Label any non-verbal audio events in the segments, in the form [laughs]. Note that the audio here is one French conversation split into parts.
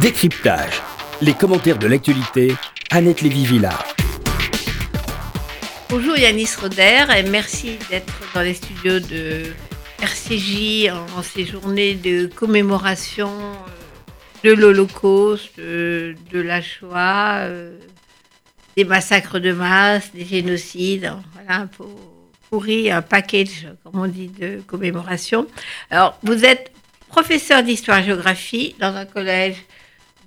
Décryptage. Les commentaires de l'actualité. Annette Lévy-Villard. Bonjour Yanis Roder et merci d'être dans les studios de RCJ en, ces journées de commémoration euh, de l'Holocauste, de, la Shoah, euh, des massacres de masse, des génocides. Voilà, pour, pourri un package, comme on dit, de commémoration. Alors, vous êtes professeur d'histoire-géographie dans un collège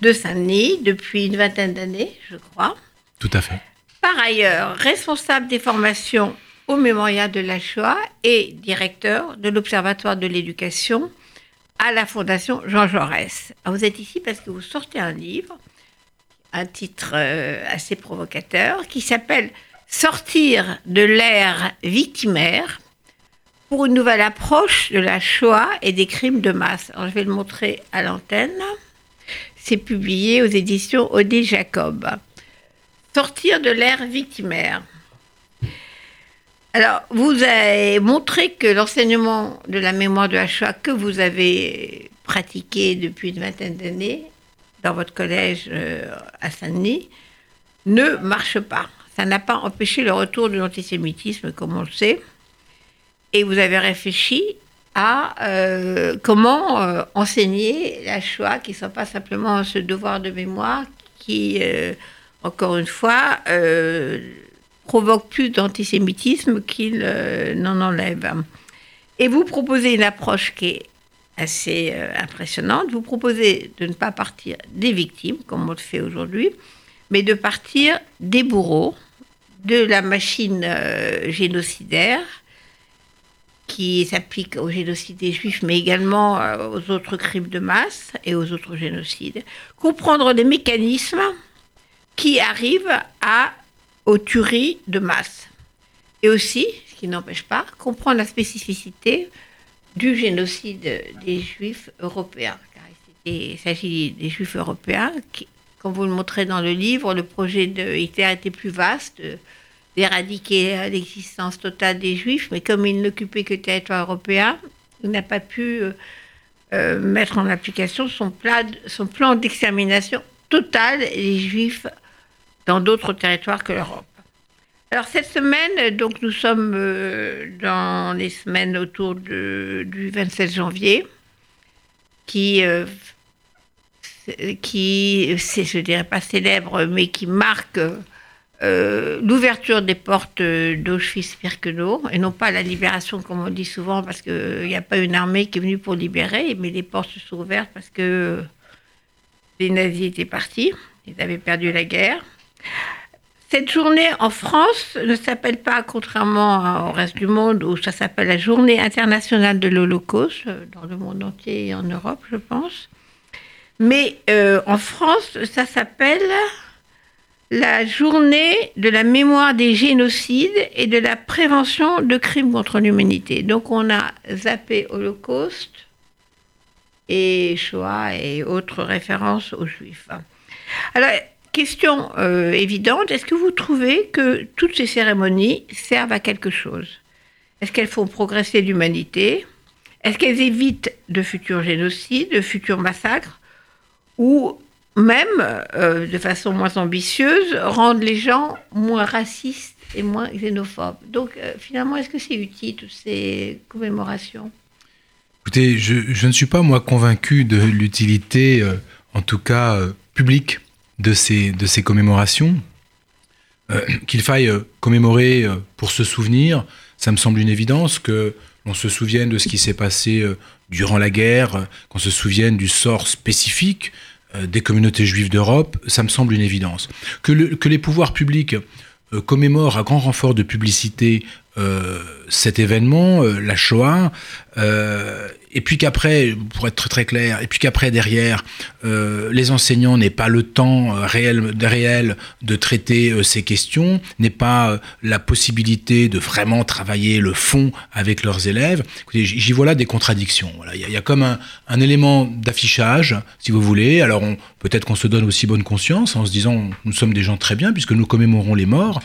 de Saint-Denis depuis une vingtaine d'années, je crois. Tout à fait. Par ailleurs, responsable des formations au Mémorial de la Shoah et directeur de l'Observatoire de l'éducation à la Fondation Jean Jaurès. vous êtes ici parce que vous sortez un livre, un titre euh, assez provocateur, qui s'appelle Sortir de l'ère victimaire pour une nouvelle approche de la Shoah et des crimes de masse. je vais le montrer à l'antenne. C'est publié aux éditions Odile Jacob. Sortir de l'ère victimaire. Alors, vous avez montré que l'enseignement de la mémoire de la Shoah que vous avez pratiqué depuis une vingtaine d'années dans votre collège euh, à Saint-Denis ne marche pas. Ça n'a pas empêché le retour de l'antisémitisme, comme on le sait. Et vous avez réfléchi euh, comment euh, enseigner la Shoah, qui ne soit pas simplement ce devoir de mémoire qui, encore une fois, provoque plus d'antisémitisme qu'il n'en enlève. Et vous proposez une approche qui est assez impressionnante. Vous proposez de ne pas partir des victimes, comme on le fait aujourd'hui, mais de partir des bourreaux, de la machine euh, génocidaire qui s'applique au génocide des juifs, mais également euh, aux autres crimes de masse et aux autres génocides. Comprendre les mécanismes qui arrivent à, aux tueries de masse. Et aussi, ce qui n'empêche pas, comprendre la spécificité du génocide des juifs européens. Car il s'agit des juifs européens qui, comme vous le montrez dans le livre, le projet de Hitler était plus vaste, d'éradiquer l'existence totale des Juifs, mais comme il n'occupait que le territoire européen, il n'a pas pu euh, euh, mettre en application son, plan d'extermination totale des Juifs dans d'autres territoires que l'Europe. Alors cette semaine, donc nous sommes euh, dans les semaines autour du 27 janvier, qui qui, c'est, je dirais pas célèbre, mais qui marque euh, l'ouverture des portes d'Auschwitz-Birkenau, et non pas la libération, comme on dit souvent, parce qu'il n'y a pas une armée qui est venue pour libérer, mais les portes se sont ouvertes parce que les nazis étaient partis, ils avaient perdu la guerre. Cette journée en France ne s'appelle pas, contrairement au reste du monde, où ça s'appelle la journée internationale de l'Holocauste, dans le monde entier et en Europe, je pense. Mais euh, en France, ça s'appelle la journée de la mémoire des génocides et de la prévention de crimes contre l'humanité. Donc on a zappé Holocauste et Shoah et autres références aux Juifs. Alors, question euh, évidente, est-ce que vous trouvez que toutes ces cérémonies servent à quelque chose? Est-ce qu'elles font progresser l'humanité? Est-ce qu'elles évitent de futurs génocides, de futurs massacres? Ou même, euh, de façon moins ambitieuse, rendre les gens moins racistes et moins xénophobes. Donc, euh, finalement, est-ce que c'est utile, toutes ces commémorations? Écoutez, je, ne suis pas, moi, convaincu de l'utilité, euh, en tout cas publique, de ces, de ces commémorations. Qu'il faille commémorer pour se souvenir, ça me semble une évidence que l'on se souvienne de ce qui s'est passé durant la guerre, qu'on se souvienne du sort spécifique des communautés juives d'Europe, ça me semble une évidence. Que, que les pouvoirs publics euh, commémorent à grand renfort de publicité euh, cet événement, la Shoah, et puis qu'après, pour être très, clair, et puis qu'après derrière, euh, les enseignants n'aient pas le temps euh, réel, réel de traiter euh, ces questions, n'aient pas la possibilité de vraiment travailler le fond avec leurs élèves. J'y vois là des contradictions. Voilà, il y, a comme un, un élément d'affichage, si vous voulez. Alors peut-être qu'on se donne aussi bonne conscience en se disant nous sommes des gens très bien puisque nous commémorons les morts,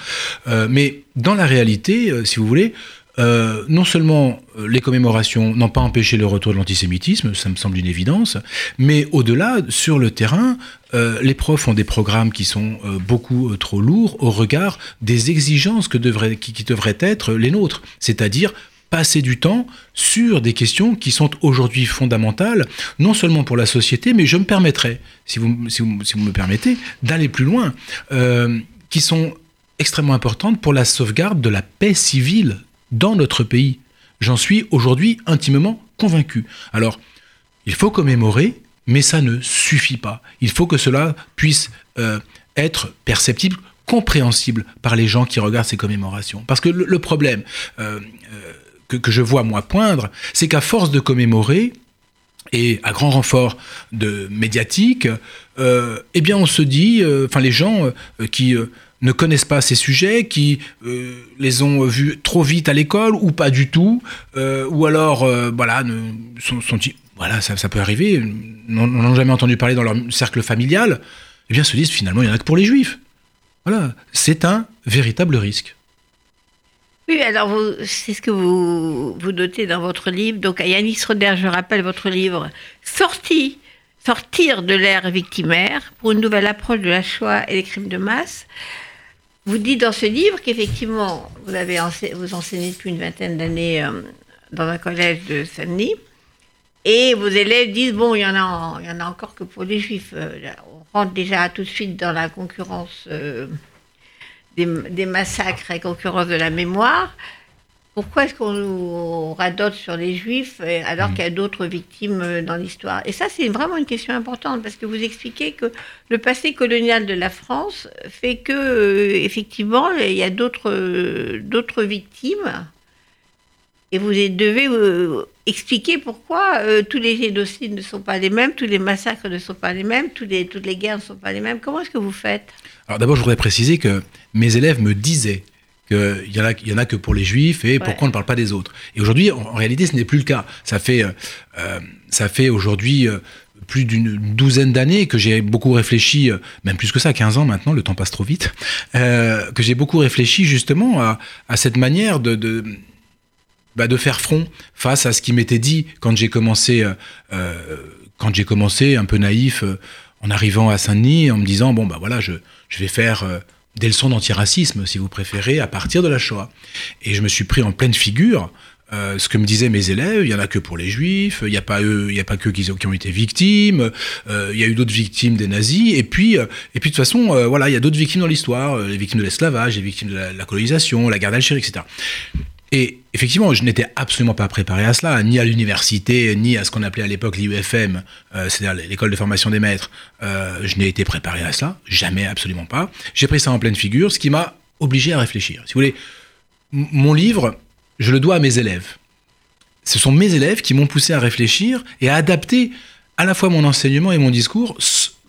mais dans la réalité, si vous voulez, euh, non seulement euh, les commémorations n'ont pas empêché le retour de l'antisémitisme, ça me semble une évidence, mais au-delà, sur le terrain, euh, les profs ont des programmes qui sont beaucoup trop lourds au regard des exigences que devraient, qui, qui devraient être les nôtres, c'est-à-dire passer du temps sur des questions qui sont aujourd'hui fondamentales, non seulement pour la société, mais je me permettrai, si vous, si vous, si vous me permettez, d'aller plus loin, euh, qui sont extrêmement importantes pour la sauvegarde de la paix civile dans notre pays. J'en suis aujourd'hui intimement convaincu. Alors, il faut commémorer, mais ça ne suffit pas. Il faut que cela puisse euh, être perceptible, compréhensible par les gens qui regardent ces commémorations. Parce que le, problème euh, euh, que, je vois moi poindre, c'est qu'à force de commémorer, et à grand renfort de médiatique, eh bien on se dit, enfin les gens qui ne connaissent pas ces sujets, qui euh, les ont vus trop vite à l'école ou pas du tout, euh, ou alors euh, voilà, ne, sont, sont voilà, ça, peut arriver, n'en ont jamais entendu parler dans leur cercle familial, eh bien se disent finalement il y en a que pour les juifs. Voilà, c'est un véritable risque. Oui, alors c'est ce que vous, notez dans votre livre. Donc à Yanis Roder, je rappelle votre livre Sorti, Sortir de l'ère victimaire pour une nouvelle approche de la Shoah et les crimes de masse. Vous dites dans ce livre qu'effectivement, vous, avez vous enseignez depuis une vingtaine d'années euh, dans un collège de Saint-Denis. Et vos élèves disent, bon, il y en a, il y en a encore que pour les juifs. Euh, on rentre déjà tout de suite dans la concurrence euh, des, des massacres et concurrence de la mémoire. Pourquoi est-ce qu'on nous radote sur les juifs euh, alors qu'il y a d'autres victimes euh, dans l'histoire? Et ça, c'est vraiment une question importante parce que vous expliquez que le passé colonial de la France fait que, euh, effectivement, il y a d'autres d'autres victimes. Et vous devez euh, expliquer pourquoi euh, tous les génocides ne sont pas les mêmes, tous les massacres ne sont pas les mêmes, tous les, toutes les guerres ne sont pas les mêmes. Comment est-ce que vous faites? Alors d'abord, je voudrais préciser que mes élèves me disaient qu'il y, en a- il y en a que pour les juifs et pourquoi on ne parle pas des autres. Et aujourd'hui, en, en réalité, ce n'est plus le cas. Ça fait, euh, euh, ça fait aujourd'hui euh, plus d'une douzaine d'années que j'ai beaucoup réfléchi, même plus que ça, 15 ans maintenant, le temps passe trop vite, euh, que j'ai beaucoup réfléchi justement à, à cette manière de... de bah, de faire front face à ce qui m'était dit quand j'ai commencé, euh, quand j'ai commencé un peu naïf euh, en arrivant à Saint-Denis, en me disant bon bah voilà, je, je vais faire euh, des leçons d'antiracisme, si vous préférez, à partir de la Shoah. Et je me suis pris en pleine figure. euh, ce que me disaient mes élèves, il y en a que pour les juifs, il n'y a pas eux, il y a pas que qui, qui ont été victimes, euh, il y a eu d'autres victimes des nazis, et puis, euh, et puis de toute façon, euh, voilà, il y a d'autres victimes dans l'histoire, euh, les victimes de l'esclavage, les victimes de la, la colonisation, la guerre d'Algérie, etc. Et effectivement, je n'étais absolument pas préparé à cela, ni à l'université, ni à ce qu'on appelait à l'époque l'IUFM, euh, c'est-à-dire l'école de formation des maîtres. Euh, je n'ai été préparé à cela, jamais, absolument pas. J'ai pris ça en pleine figure, ce qui m'a obligé à réfléchir. Si vous voulez, mon livre, je le dois à mes élèves. Ce sont mes élèves qui m'ont poussé à réfléchir et à adapter à la fois mon enseignement et mon discours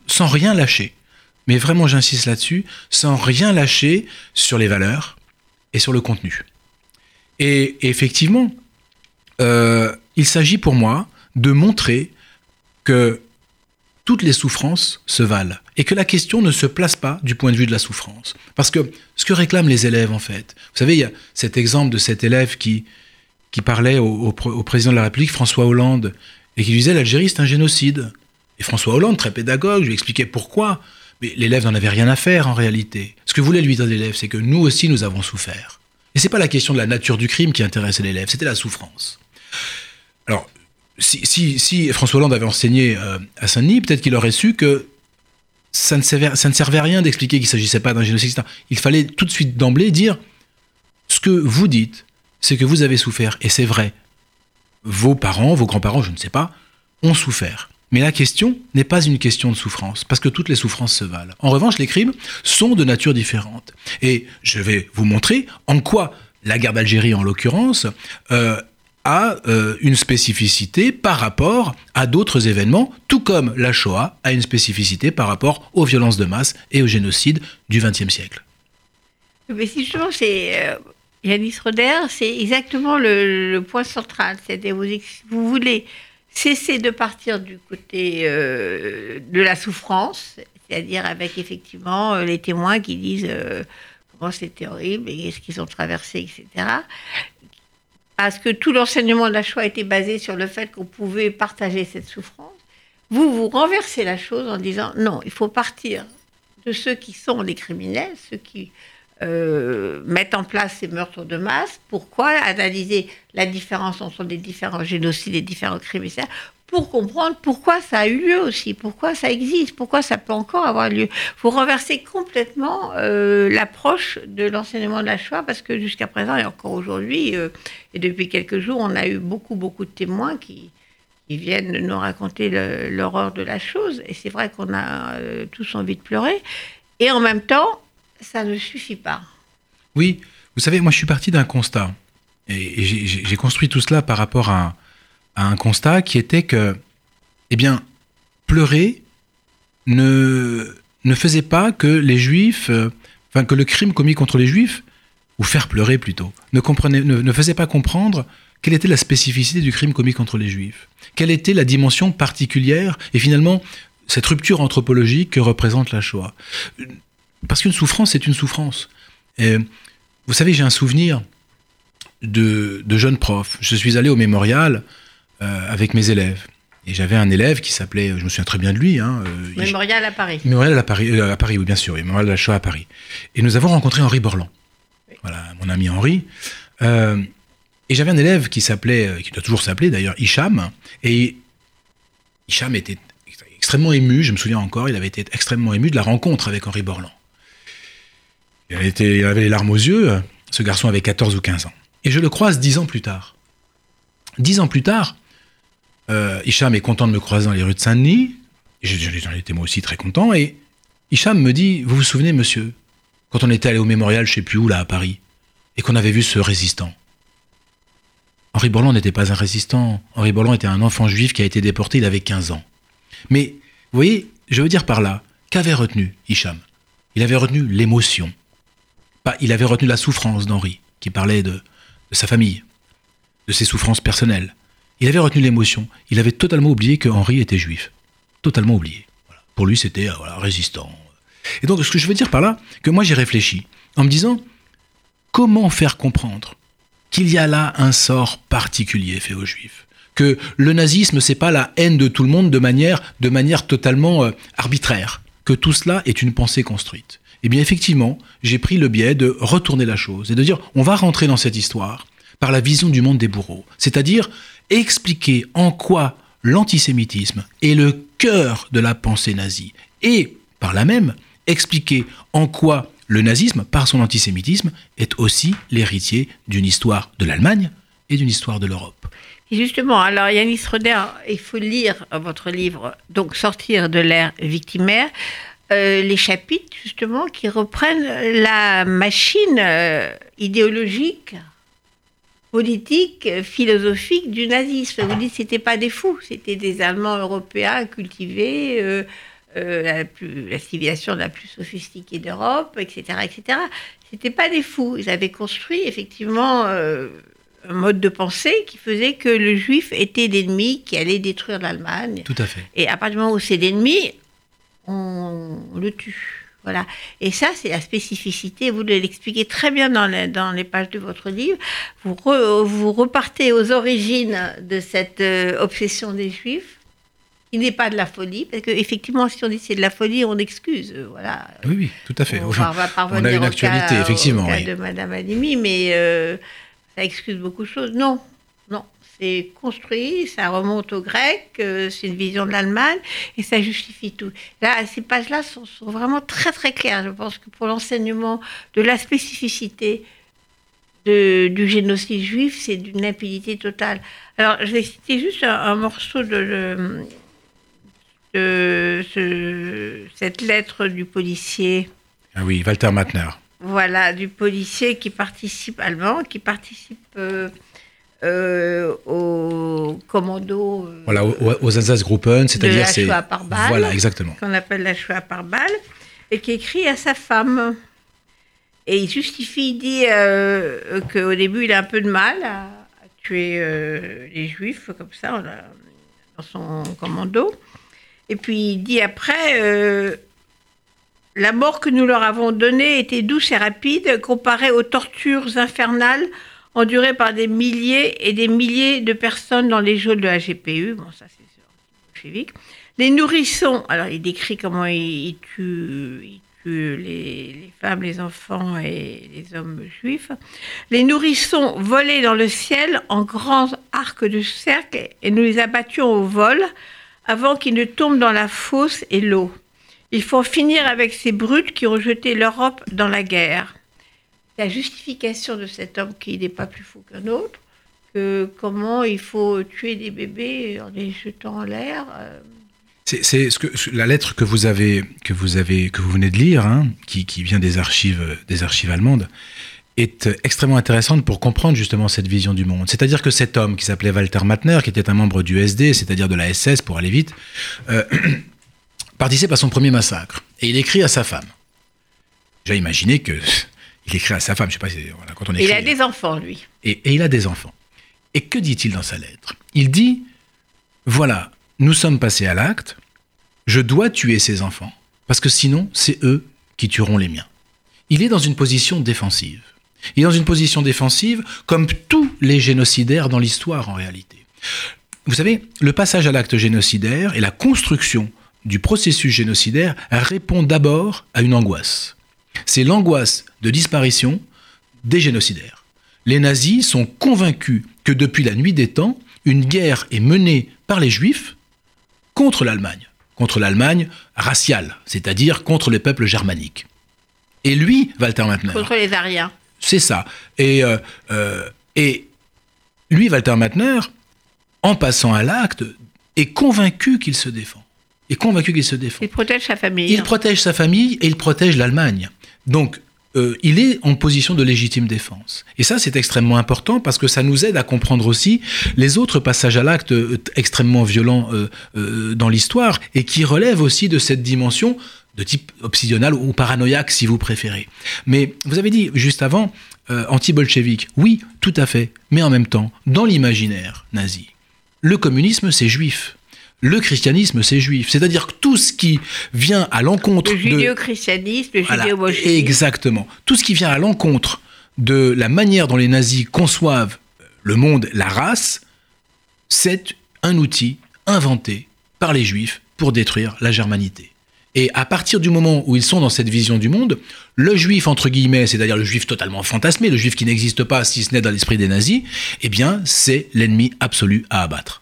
sans rien lâcher. Mais vraiment, j'insiste là-dessus, sans rien lâcher sur les valeurs et sur le contenu. Et, effectivement, euh, il s'agit pour moi de montrer que toutes les souffrances se valent et que la question ne se place pas du point de vue de la souffrance. Parce que ce que réclament les élèves, en fait, vous savez, il y a cet exemple de cet élève qui, parlait au, au pr- au président de la République, François Hollande, et qui disait l'Algérie, c'est un génocide. Et François Hollande, très pédagogue, lui expliquais pourquoi. Mais l'élève n'en avait rien à faire en réalité. Ce que voulait lui dire l'élève, c'est que nous aussi, nous avons souffert. Et c'est pas la question de la nature du crime qui intéressait l'élève, c'était la souffrance. Alors, si, François Hollande avait enseigné euh, à Saint-Denis, peut-être qu'il aurait su que ça ne servait, ça ne servait à rien d'expliquer qu'il ne s'agissait pas d'un génocide. etc. Il fallait tout de suite d'emblée dire ce que vous dites, c'est que vous avez souffert, et c'est vrai. Vos parents, vos grands-parents, je ne sais pas, ont souffert. Mais la question n'est pas une question de souffrance, parce que toutes les souffrances se valent. En revanche, les crimes sont de nature différente. Et je vais vous montrer en quoi la guerre d'Algérie, en l'occurrence, euh, a euh, une spécificité par rapport à d'autres événements, tout comme la Shoah a une spécificité par rapport aux violences de masse et au génocide du XXe siècle. Mais si justement, c'est euh, Yanis Roder, c'est exactement le, point central. C'est-à-dire, vous, vous voulez cesser de partir du côté euh, de la souffrance, c'est-à-dire avec effectivement euh, les témoins qui disent euh, comment c'était horrible et ce qu'ils ont traversé, etc. à ce que tout l'enseignement de la Shoah était basé sur le fait qu'on pouvait partager cette souffrance, vous, vous renversez la chose en disant non, il faut partir de ceux qui sont les criminels, ceux qui euh, mettent en place ces meurtres de masse. Pourquoi analyser la différence entre les différents génocides, les différents criminels pour comprendre pourquoi ça a eu lieu aussi, pourquoi ça existe, pourquoi ça peut encore avoir lieu. Vous renversez complètement euh, l'approche de l'enseignement de la Shoah parce que jusqu'à présent et encore aujourd'hui, euh, et depuis quelques jours, on a eu beaucoup, beaucoup de témoins qui, viennent nous raconter l'horreur de la chose. Et c'est vrai qu'on a tous envie de pleurer. Et en même temps, ça ne suffit pas. Oui, vous savez, moi je suis parti d'un constat. Et, j'ai construit tout cela par rapport à, un constat qui était que, eh bien, pleurer ne, ne faisait pas que les juifs, euh, enfin que le crime commis contre les juifs, ou faire pleurer plutôt, ne, comprenait, ne faisait pas comprendre quelle était la spécificité du crime commis contre les juifs Quelle était la dimension particulière et finalement cette rupture anthropologique que représente la Shoah Parce qu'une souffrance, c'est une souffrance. vous savez, j'ai un souvenir de, de jeune prof. Je suis allé au mémorial euh, avec mes élèves. Et j'avais un élève qui s'appelait, je me souviens très bien de lui. Hein, euh, mémorial à Paris. Mémorial à Paris, euh, à Paris, oui, bien sûr. Mémorial de la Shoah à Paris. Et nous avons rencontré Henri Borland. Voilà, mon ami Henri. Et j'avais un élève qui s'appelait, qui doit toujours s'appeler d'ailleurs, Hicham. Et Hicham était extrêmement ému, je me souviens encore, il avait été extrêmement ému de la rencontre avec Henri Borland. Il avait, les larmes aux yeux, ce garçon avait 14 ou 15 ans. Et je le croise dix ans plus tard. Dix ans plus tard, euh, Hicham est content de me croiser dans les rues de Saint-Denis. J'en étais moi aussi très content. Et Hicham me dit Vous vous souvenez, monsieur, quand on était allé au mémorial, je sais plus où, là, à Paris, et qu'on avait vu ce résistant Henri Borland n'était pas un résistant. Henri Borland était un enfant juif qui a été déporté, il avait 15 ans. Mais, vous voyez, je veux dire par là, qu'avait retenu Hicham? Il avait retenu l'émotion. Il avait retenu la souffrance d'Henri, qui parlait de, sa famille, de ses souffrances personnelles. Il avait retenu l'émotion. Il avait totalement oublié que Henri était juif. Totalement oublié. Pour lui, c'était euh, résistant. Et donc, ce que je veux dire par là, que moi j'ai réfléchi en me disant comment faire comprendre qu'il y a là un sort particulier fait aux juifs? Que le nazisme, c'est pas la haine de tout le monde de manière, de manière totalement euh, arbitraire. Que tout cela est une pensée construite. Eh bien, effectivement, j'ai pris le biais de retourner la chose et de dire on va rentrer dans cette histoire par la vision du monde des bourreaux. C'est-à-dire expliquer en quoi l'antisémitisme est le cœur de la pensée nazie et, par là même, expliquer en quoi le nazisme, par son antisémitisme, est aussi l'héritier d'une histoire de l'Allemagne et d'une histoire de l'Europe. justement, alors Yannis Roder, il faut lire votre livre, donc Sortir de l'ère victimaire, euh, les chapitres justement qui reprennent la machine euh, idéologique, politique, philosophique du nazisme. Vous dites que ce n'étaient pas des fous, c'était des Allemands européens cultivés. Euh, la, plus, la, civilisation la plus sophistiquée d'Europe, etc., etc. C'était pas des fous. Ils avaient construit effectivement un mode de pensée qui faisait que le juif était l'ennemi qui allait détruire l'Allemagne. Tout à fait. Et à partir du moment où c'est l'ennemi, on, le tue. Voilà. Et ça, c'est la spécificité. Vous l'expliquez très bien dans les, dans les, pages de votre livre. Vous, vous repartez aux origines de cette euh, obsession des Juifs il n'est pas de la folie, parce qu'effectivement, si on dit c'est de la folie, on excuse. Euh, voilà. Oui, oui, tout à fait. On, va, [laughs] on a une actualité, effectivement. Au de Madame Alimi, mais euh, ça excuse beaucoup de choses. Non, non. C'est construit, ça remonte aux Grecs, euh, c'est une vision de l'Allemagne, et ça justifie tout. Là, ces pages-là sont, vraiment très très claires. Je pense que pour l'enseignement de la spécificité du génocide juif, c'est d'une impunité totale. Alors, je vais citer juste un, morceau de, cette lettre du policier. Ah oui, Walter Matner. Voilà, du policier qui participe, allemand, qui participe euh, euh, au commando. Euh, voilà, aux, aux Einsatzgruppen, c'est-à-dire c'est. La par balle. Voilà, exactement. Qu'on appelle la Shoah par balle, et qui écrit à sa femme. Et il justifie, il dit qu'au début, il a un peu de mal à, tuer les juifs, comme ça, dans son commando. Et puis il dit après, euh, la mort que nous leur avons donnée était douce et rapide comparée aux tortures infernales endurée par des milliers et des milliers de personnes dans les jeux de la GPU. Bon, ça c'est bolchevique. Les nourrissons, alors il décrit comment ils tuent, les, les, femmes, les enfants et les hommes juifs. Les nourrissons volaient dans le ciel en grands arcs de cercle et nous les abattions au vol avant qu'ils ne tombent dans la fosse et l'eau. Il faut finir avec ces brutes qui ont jeté l'Europe dans la guerre. La justification de cet homme qui n'est pas plus fou qu'un autre, que comment il faut tuer des bébés en les jetant en l'air. Euh, c'est ce que la lettre que vous avez que vous avez que vous venez de lire, hein, qui, vient des archives des archives allemandes, est extrêmement intéressante pour comprendre justement cette vision du monde. C'est-à-dire que cet homme qui s'appelait Walter Matner, qui était un membre du SD, c'est-à-dire de la SS pour aller vite, euh, [clears throat] participe à son premier massacre et il écrit à sa femme. J'ai imaginé que il écrit à sa femme. Je sais pas voilà, quand on écrit. Il a des enfants lui. Et, et il a des enfants. Et que dit-il dans sa lettre? Il dit voilà, nous sommes passés à l'acte, je dois tuer ces enfants, parce que sinon, c'est eux qui tueront les miens. Il est dans une position défensive. Il est dans une position défensive comme tous les génocidaires dans l'histoire en réalité. Vous savez, le passage à l'acte génocidaire et la construction du processus génocidaire répond d'abord à une angoisse. C'est l'angoisse de disparition des génocidaires. Les nazis sont convaincus que depuis la nuit des temps, une guerre est menée par les juifs contre l'Allemagne, contre l'Allemagne raciale, c'est-à-dire contre les peuples germaniques. Et lui, Walter Matner. Contre les Ariens. C'est ça. Et, euh, euh, et lui, Walter Matner, en passant à l'acte, est convaincu qu'il se défend. Est convaincu qu'il se défend. Il protège sa famille. Il protège sa famille et il protège l'Allemagne. Donc, euh, il est en position de légitime défense. Et ça, c'est extrêmement important parce que ça nous aide à comprendre aussi les autres passages à l'acte euh, extrêmement violents euh, dans l'histoire et qui relèvent aussi de cette dimension de type obsidional ou paranoïaque si vous préférez. Mais vous avez dit juste avant, anti-bolchevique, oui, tout à fait, mais en même temps, dans l'imaginaire nazi, le communisme c'est juif le christianisme, c'est juif. C'est-à-dire que tout ce qui vient à l'encontre le judéo-christianisme, le judéo-bolchevisme. exactement. Tout ce qui vient à l'encontre de la manière dont les nazis conçoivent le monde, la race, c'est un outil inventé par les juifs pour détruire la germanité. Et à partir du moment où ils sont dans cette vision du monde, le juif, entre guillemets, c'est-à-dire le juif totalement fantasmé, le juif qui n'existe pas si ce n'est dans l'esprit des nazis, eh bien, c'est l'ennemi absolu à abattre.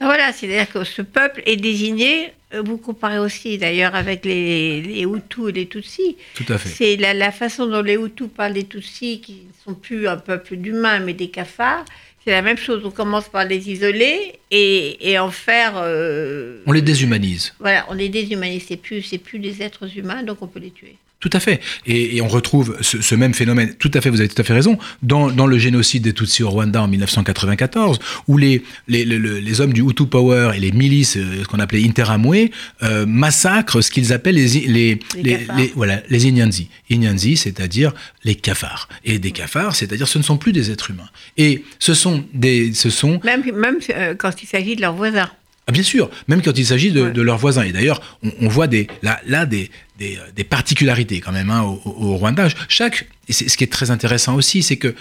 Voilà, c'est-à-dire que ce peuple est désigné, euh, vous comparez aussi d'ailleurs avec les, les, Hutus et les Tutsis. Tout à fait. C'est la, façon dont les Hutus parlent des Tutsis, qui ne sont plus un peuple d'humains, mais des cafards. C'est la même chose, on commence par les isoler et, en faire... Euh, on les déshumanise. Voilà, on les déshumanise, c'est plus, plus des êtres humains, donc on peut les tuer. Tout à fait. Et, on retrouve ce, même phénomène, tout à fait, vous avez tout à fait raison, dans, le génocide des Tutsis au Rwanda en 1994, où les, les, hommes du Hutu Power et les milices, euh, ce qu'on appelait Interamwe, euh, massacrent ce qu'ils appellent les, les, les, voilà, les Inyanzi. Inyanzi, c'est-à-dire les cafards. Et des cafards, c'est-à-dire ce ne sont plus des êtres humains. Et ce sont des... Ce sont... Même, même euh, quand il s'agit de leurs voisins. Ah, bien sûr, même quand il s'agit de, leurs voisins. Et d'ailleurs, on, voit des, là, là des, des, particularités quand même hein, au, au, Rwanda. Chaque, et ce qui est très intéressant aussi, c'est que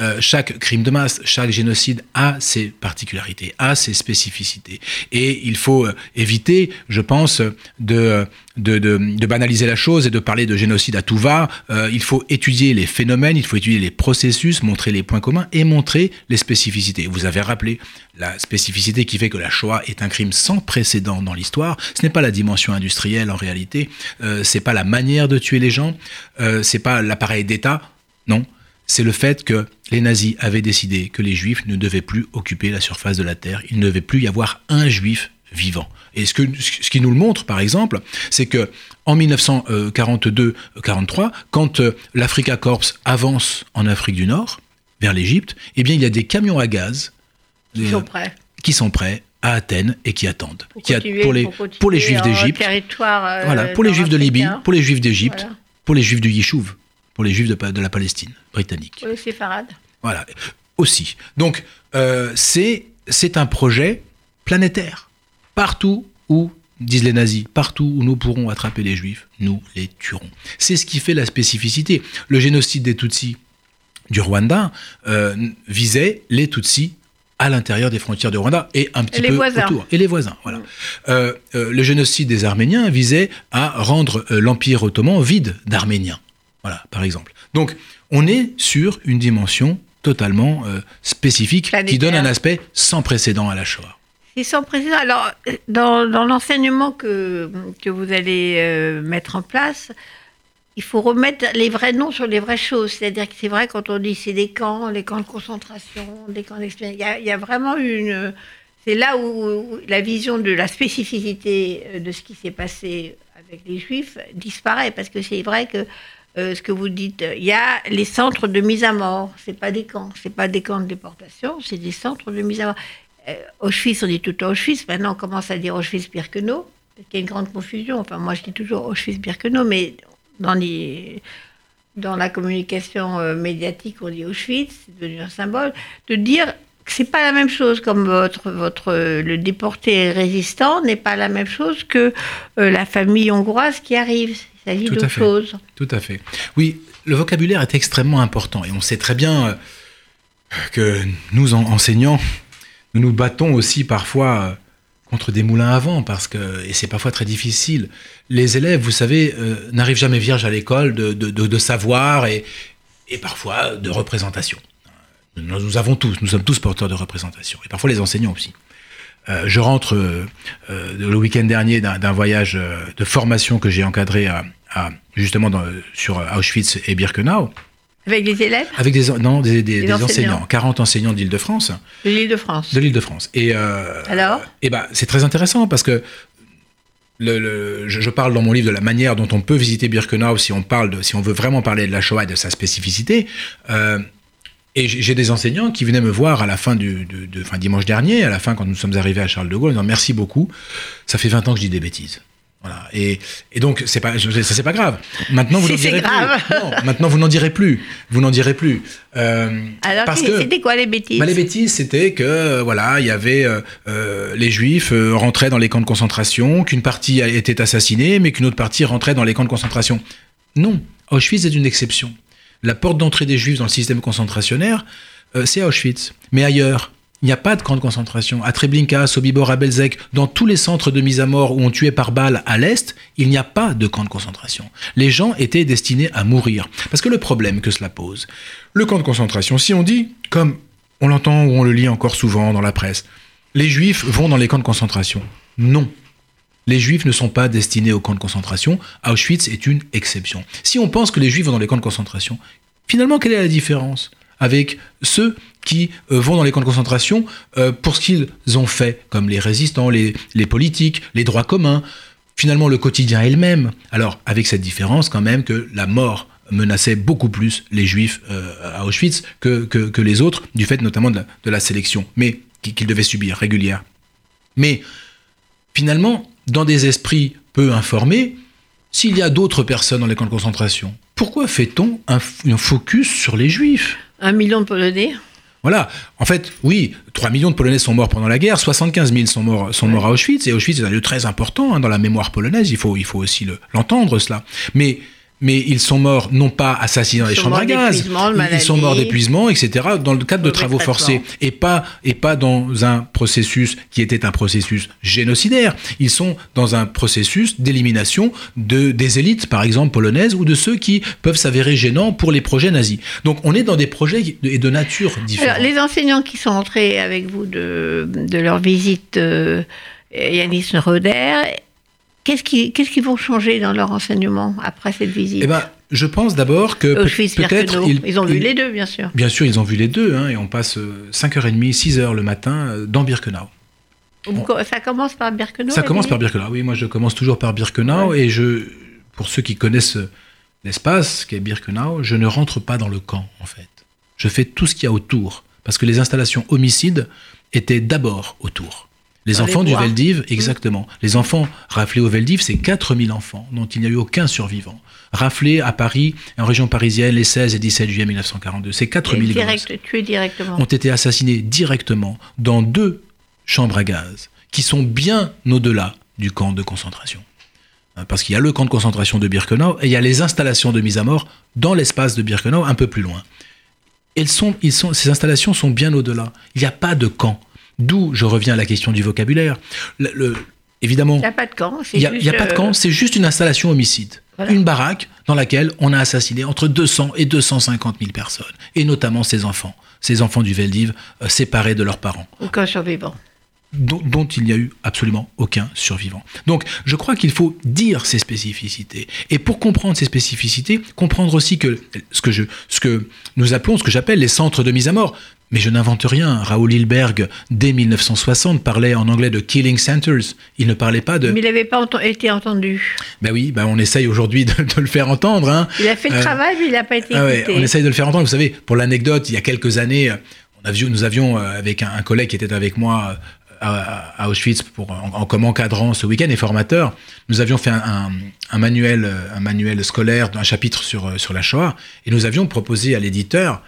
euh, chaque crime de masse, chaque génocide a ses particularités, a ses spécificités. Et il faut euh, éviter, je pense, de, banaliser la chose et de parler de génocide à tout va. Euh, il faut étudier les phénomènes, il faut étudier les processus, montrer les points communs et montrer les spécificités. Vous avez rappelé la spécificité qui fait que la Shoah est un crime sans précédent dans l'histoire. Ce n'est pas la dimension industrielle en réalité, euh, c'est pas la manière de tuer les gens, c'est pas l'appareil d'État, non c'est le fait que les nazis avaient décidé que les juifs ne devaient plus occuper la surface de la Terre, il ne devait plus y avoir un juif vivant. Et ce, que, ce qui nous le montre, par exemple, c'est que en 1942-43, quand euh, l'Africa Corps avance en Afrique du Nord, vers l'Égypte, eh bien, il y a des camions à gaz qui sont prêts, qui sont prêts à Athènes et qui attendent. Pour, qui pour, les, pour, les juifs d'Égypte, euh, voilà, pour les juifs de Libye, pour les juifs d'Égypte, pour les juifs du Yishuv pour les juifs de, la Palestine britannique. Pour les séfarades. Voilà, aussi. Donc, euh, c'est un projet planétaire. Partout où, disent les nazis, partout où nous pourrons attraper les juifs, nous les tuerons. C'est ce qui fait la spécificité. Le génocide des Tutsis du Rwanda euh, visaient les Tutsis à l'intérieur des frontières du Rwanda et un petit Et les peu voisins. autour. Et les voisins, voilà. Euh, euh, le génocide des Arméniens visait à rendre euh, l'Empire ottoman vide d'Arméniens. Voilà, par exemple. Donc, on est sur une dimension totalement euh, spécifique qui donne un aspect sans précédent à la Shoah. C'est sans précédent. Alors, dans, dans l'enseignement que, que vous allez euh, mettre en place, il faut remettre les vrais noms sur les vraies choses. C'est-à-dire que c'est vrai quand on dit c'est des camps, les camps de concentration, des camps d'expérience. Il, y a- il y a vraiment une. C'est là où, où la vision de la spécificité euh, de ce qui s'est passé avec les Juifs disparaît. Parce que c'est vrai que euh, ce que vous dites, il y a les centres de mise à mort. C'est pas des camps, c'est pas des camps de déportation, c'est des centres de mise à mort. Euh, Auschwitz, on dit tout Auschwitz. Maintenant, on commence à dire Auschwitz-Birkenau. Parce qu'il y a une grande confusion. Enfin, moi, je dis toujours Auschwitz-Birkenau, mais dans, la communication euh, médiatique, on dit Auschwitz, c'est devenu un symbole. De dire que c'est pas la même chose, comme votre, votre, euh, le déporté résistant n'est pas la même chose que euh, la famille hongroise qui arrive. Il s'agit Tout à d'autre fait. chose. Tout à fait. Oui, le vocabulaire est extrêmement important et on sait très bien euh, que nous, en- enseignants, nous nous battons aussi parfois euh, contre des moulins à vent parce que, et c'est parfois très difficile. Les élèves, vous savez, euh, n'arrivent jamais vierges à l'école de, de, de- de savoir et, et parfois de représentation. Nous, nous avons tous, nous sommes tous porteurs de représentation et parfois les enseignants aussi. Euh, je rentre euh, euh, le week-end dernier d'un voyage de formation que j'ai encadré à, à- justement dans- sur Auschwitz et Birkenau, Avec les élèves avec des, non, des, des- Des des enseignants. enseignants, 40 enseignants d'Île-de-France, de l'Île-de-France. de l'Île-de-France. Et, euh, Alors et ben, c'est très intéressant parce que le, le- je, je parle dans mon livre de la manière dont on peut visiter Birkenau si on, parle de, si on veut vraiment parler de la Shoah et de sa spécificité. Euh, et j'ai des enseignants qui venaient me voir à la fin du, du- de, enfin, dimanche dernier, à la fin quand nous sommes arrivés à Charles de Gaulle, en disant merci beaucoup. Ça fait 20 ans que je dis des bêtises. Voilà. Et, et donc c'est pas, ça c'est pas grave. Maintenant vous Si, n'en direz grave. plus. Non, maintenant vous n'en direz plus. Vous n'en direz plus. Euh, Alors, parce c'est- que c'était quoi les bêtises? Bah, les bêtises, c'était que euh, voilà, il y avait euh, les Juifs euh, rentraient dans les camps de concentration, qu'une partie était assassinée, mais qu'une autre partie rentrait dans les camps de concentration. Non, Auschwitz est une exception. La porte d'entrée des Juifs dans le système concentrationnaire, euh, c'est Auschwitz. Mais ailleurs, il n'y a pas de camp de concentration. À Treblinka, à Sobibor, à Belzec, dans tous les centres de mise à mort où on tuait par balle à l'Est, il n'y a pas de camp de concentration. Les gens étaient destinés à mourir. Parce que le problème que cela pose, le camp de concentration, si on dit, comme on l'entend ou on le lit encore souvent dans la presse, les Juifs vont dans les camps de concentration. Non. Les Juifs ne sont pas destinés aux camps de concentration. Auschwitz est une exception. Si on pense que les Juifs vont dans les camps de concentration, finalement, quelle est la différence avec ceux qui euh, vont dans les camps de concentration euh, pour ce qu'ils ont fait, comme les résistants, les, politiques, les droits communs? Finalement, le quotidien est le même. Alors, avec cette différence quand même que la mort menaçait beaucoup plus les Juifs euh, à Auschwitz que, que, les autres, du fait notamment de la, de la sélection, mais qui- qu'ils devaient subir régulière. Mais finalement, dans des esprits peu informés, s'il y a d'autres personnes dans les camps de concentration, pourquoi fait-on un, focus sur les juifs? Un million de Polonais Voilà. En fait, oui, 3 millions de Polonais sont morts pendant la guerre, 75 000 sont morts, sont morts à Auschwitz, et Auschwitz est un lieu très important hein, dans la mémoire polonaise, il faut, il faut aussi le- l'entendre cela. Mais, mais ils sont morts non pas assassinés dans les chambres à gaz, de ils- sont morts maladie. d'épuisement, etc., dans le cadre de travaux forcés, et pas, et pas dans un processus qui était un processus génocidaire. Ils sont dans un processus d'élimination de, des élites, par exemple, polonaises, ou de ceux qui peuvent s'avérer gênants pour les projets nazis. Donc on est dans des projets de- et de nature différente. Alors, les enseignants qui sont entrés avec vous de, de leur visite, euh, Yanis Roder, qu'est-ce qui- qu'est-ce qu'ils vont changer dans leur enseignement après cette visite Eh ben, je pense d'abord que Auschwitz, peut-être ils, Ils ont vu ils- les deux, bien sûr. Bien sûr, ils ont vu les deux, hein, et on passe euh, 5h30, 6h le matin euh, dans Birkenau. Ça commence par Birkenau Ça commence par Birkenau. Oui, moi je commence toujours par Birkenau, et je, pour ceux qui connaissent euh, l'espace qu'est Birkenau, je ne rentre pas dans le camp en fait. Je fais tout ce qu'il y a autour, parce que les installations homicides étaient d'abord autour. Les Dans les enfants du bois. Mmh. Veldiv, exactement. Les enfants raflés au Veldiv, c'est 4000 enfants, dont il n'y a eu aucun survivant. Raflés à Paris, en région parisienne, les 16 et 17 juillet 1942. C'est 4000 gosses Direct, tués directement. ont été assassinés directement dans deux chambres à gaz qui sont bien au-delà du camp de concentration. Hein, Parce qu'il y a le camp de concentration de Birkenau et il y a les installations de mise à mort dans l'espace de Birkenau un peu plus loin. elles sont, ils sont, ces installations sont bien au-delà. Il n'y a pas de camp. D'où je reviens à la question du vocabulaire. Le, le- évidemment, Il n'y a pas de camp. c'est il n'y a, juste, il y a pas de euh, camp, c'est juste une installation homicide. Voilà. Une baraque dans laquelle on a assassiné entre 200 et 250 000 personnes, et notamment ces enfants, ces enfants du Veldiv euh, séparés de leurs parents Aucun survivant. dont, dont il n'y a eu absolument aucun survivant. Donc, je crois qu'il faut dire ces spécificités. Et pour comprendre ces spécificités, comprendre aussi que ce que, je, ce que nous appelons, ce que j'appelle les centres de mise à mort. Mais je n'invente rien. Raoul Hilberg, dès 1960, parlait en anglais de killing centers. Il ne parlait pas de. Mais il n'avait pas été entendu. Ben oui, ben on essaye aujourd'hui de, de le faire entendre. Hein. Il a fait le Euh, travail, mais il n'a pas été Ah ouais, on essaye de le faire entendre. Vous savez, pour l'anecdote, il y a quelques années, nous avions, euh, avec un, un collègue qui était avec moi euh, à, à Auschwitz pour, en, en- comme encadrant ce week-end et formateur, nous avions fait un, un- un manuel, un manuel scolaire d'un chapitre sur, sur la Shoah, et nous avions proposé à l'éditeur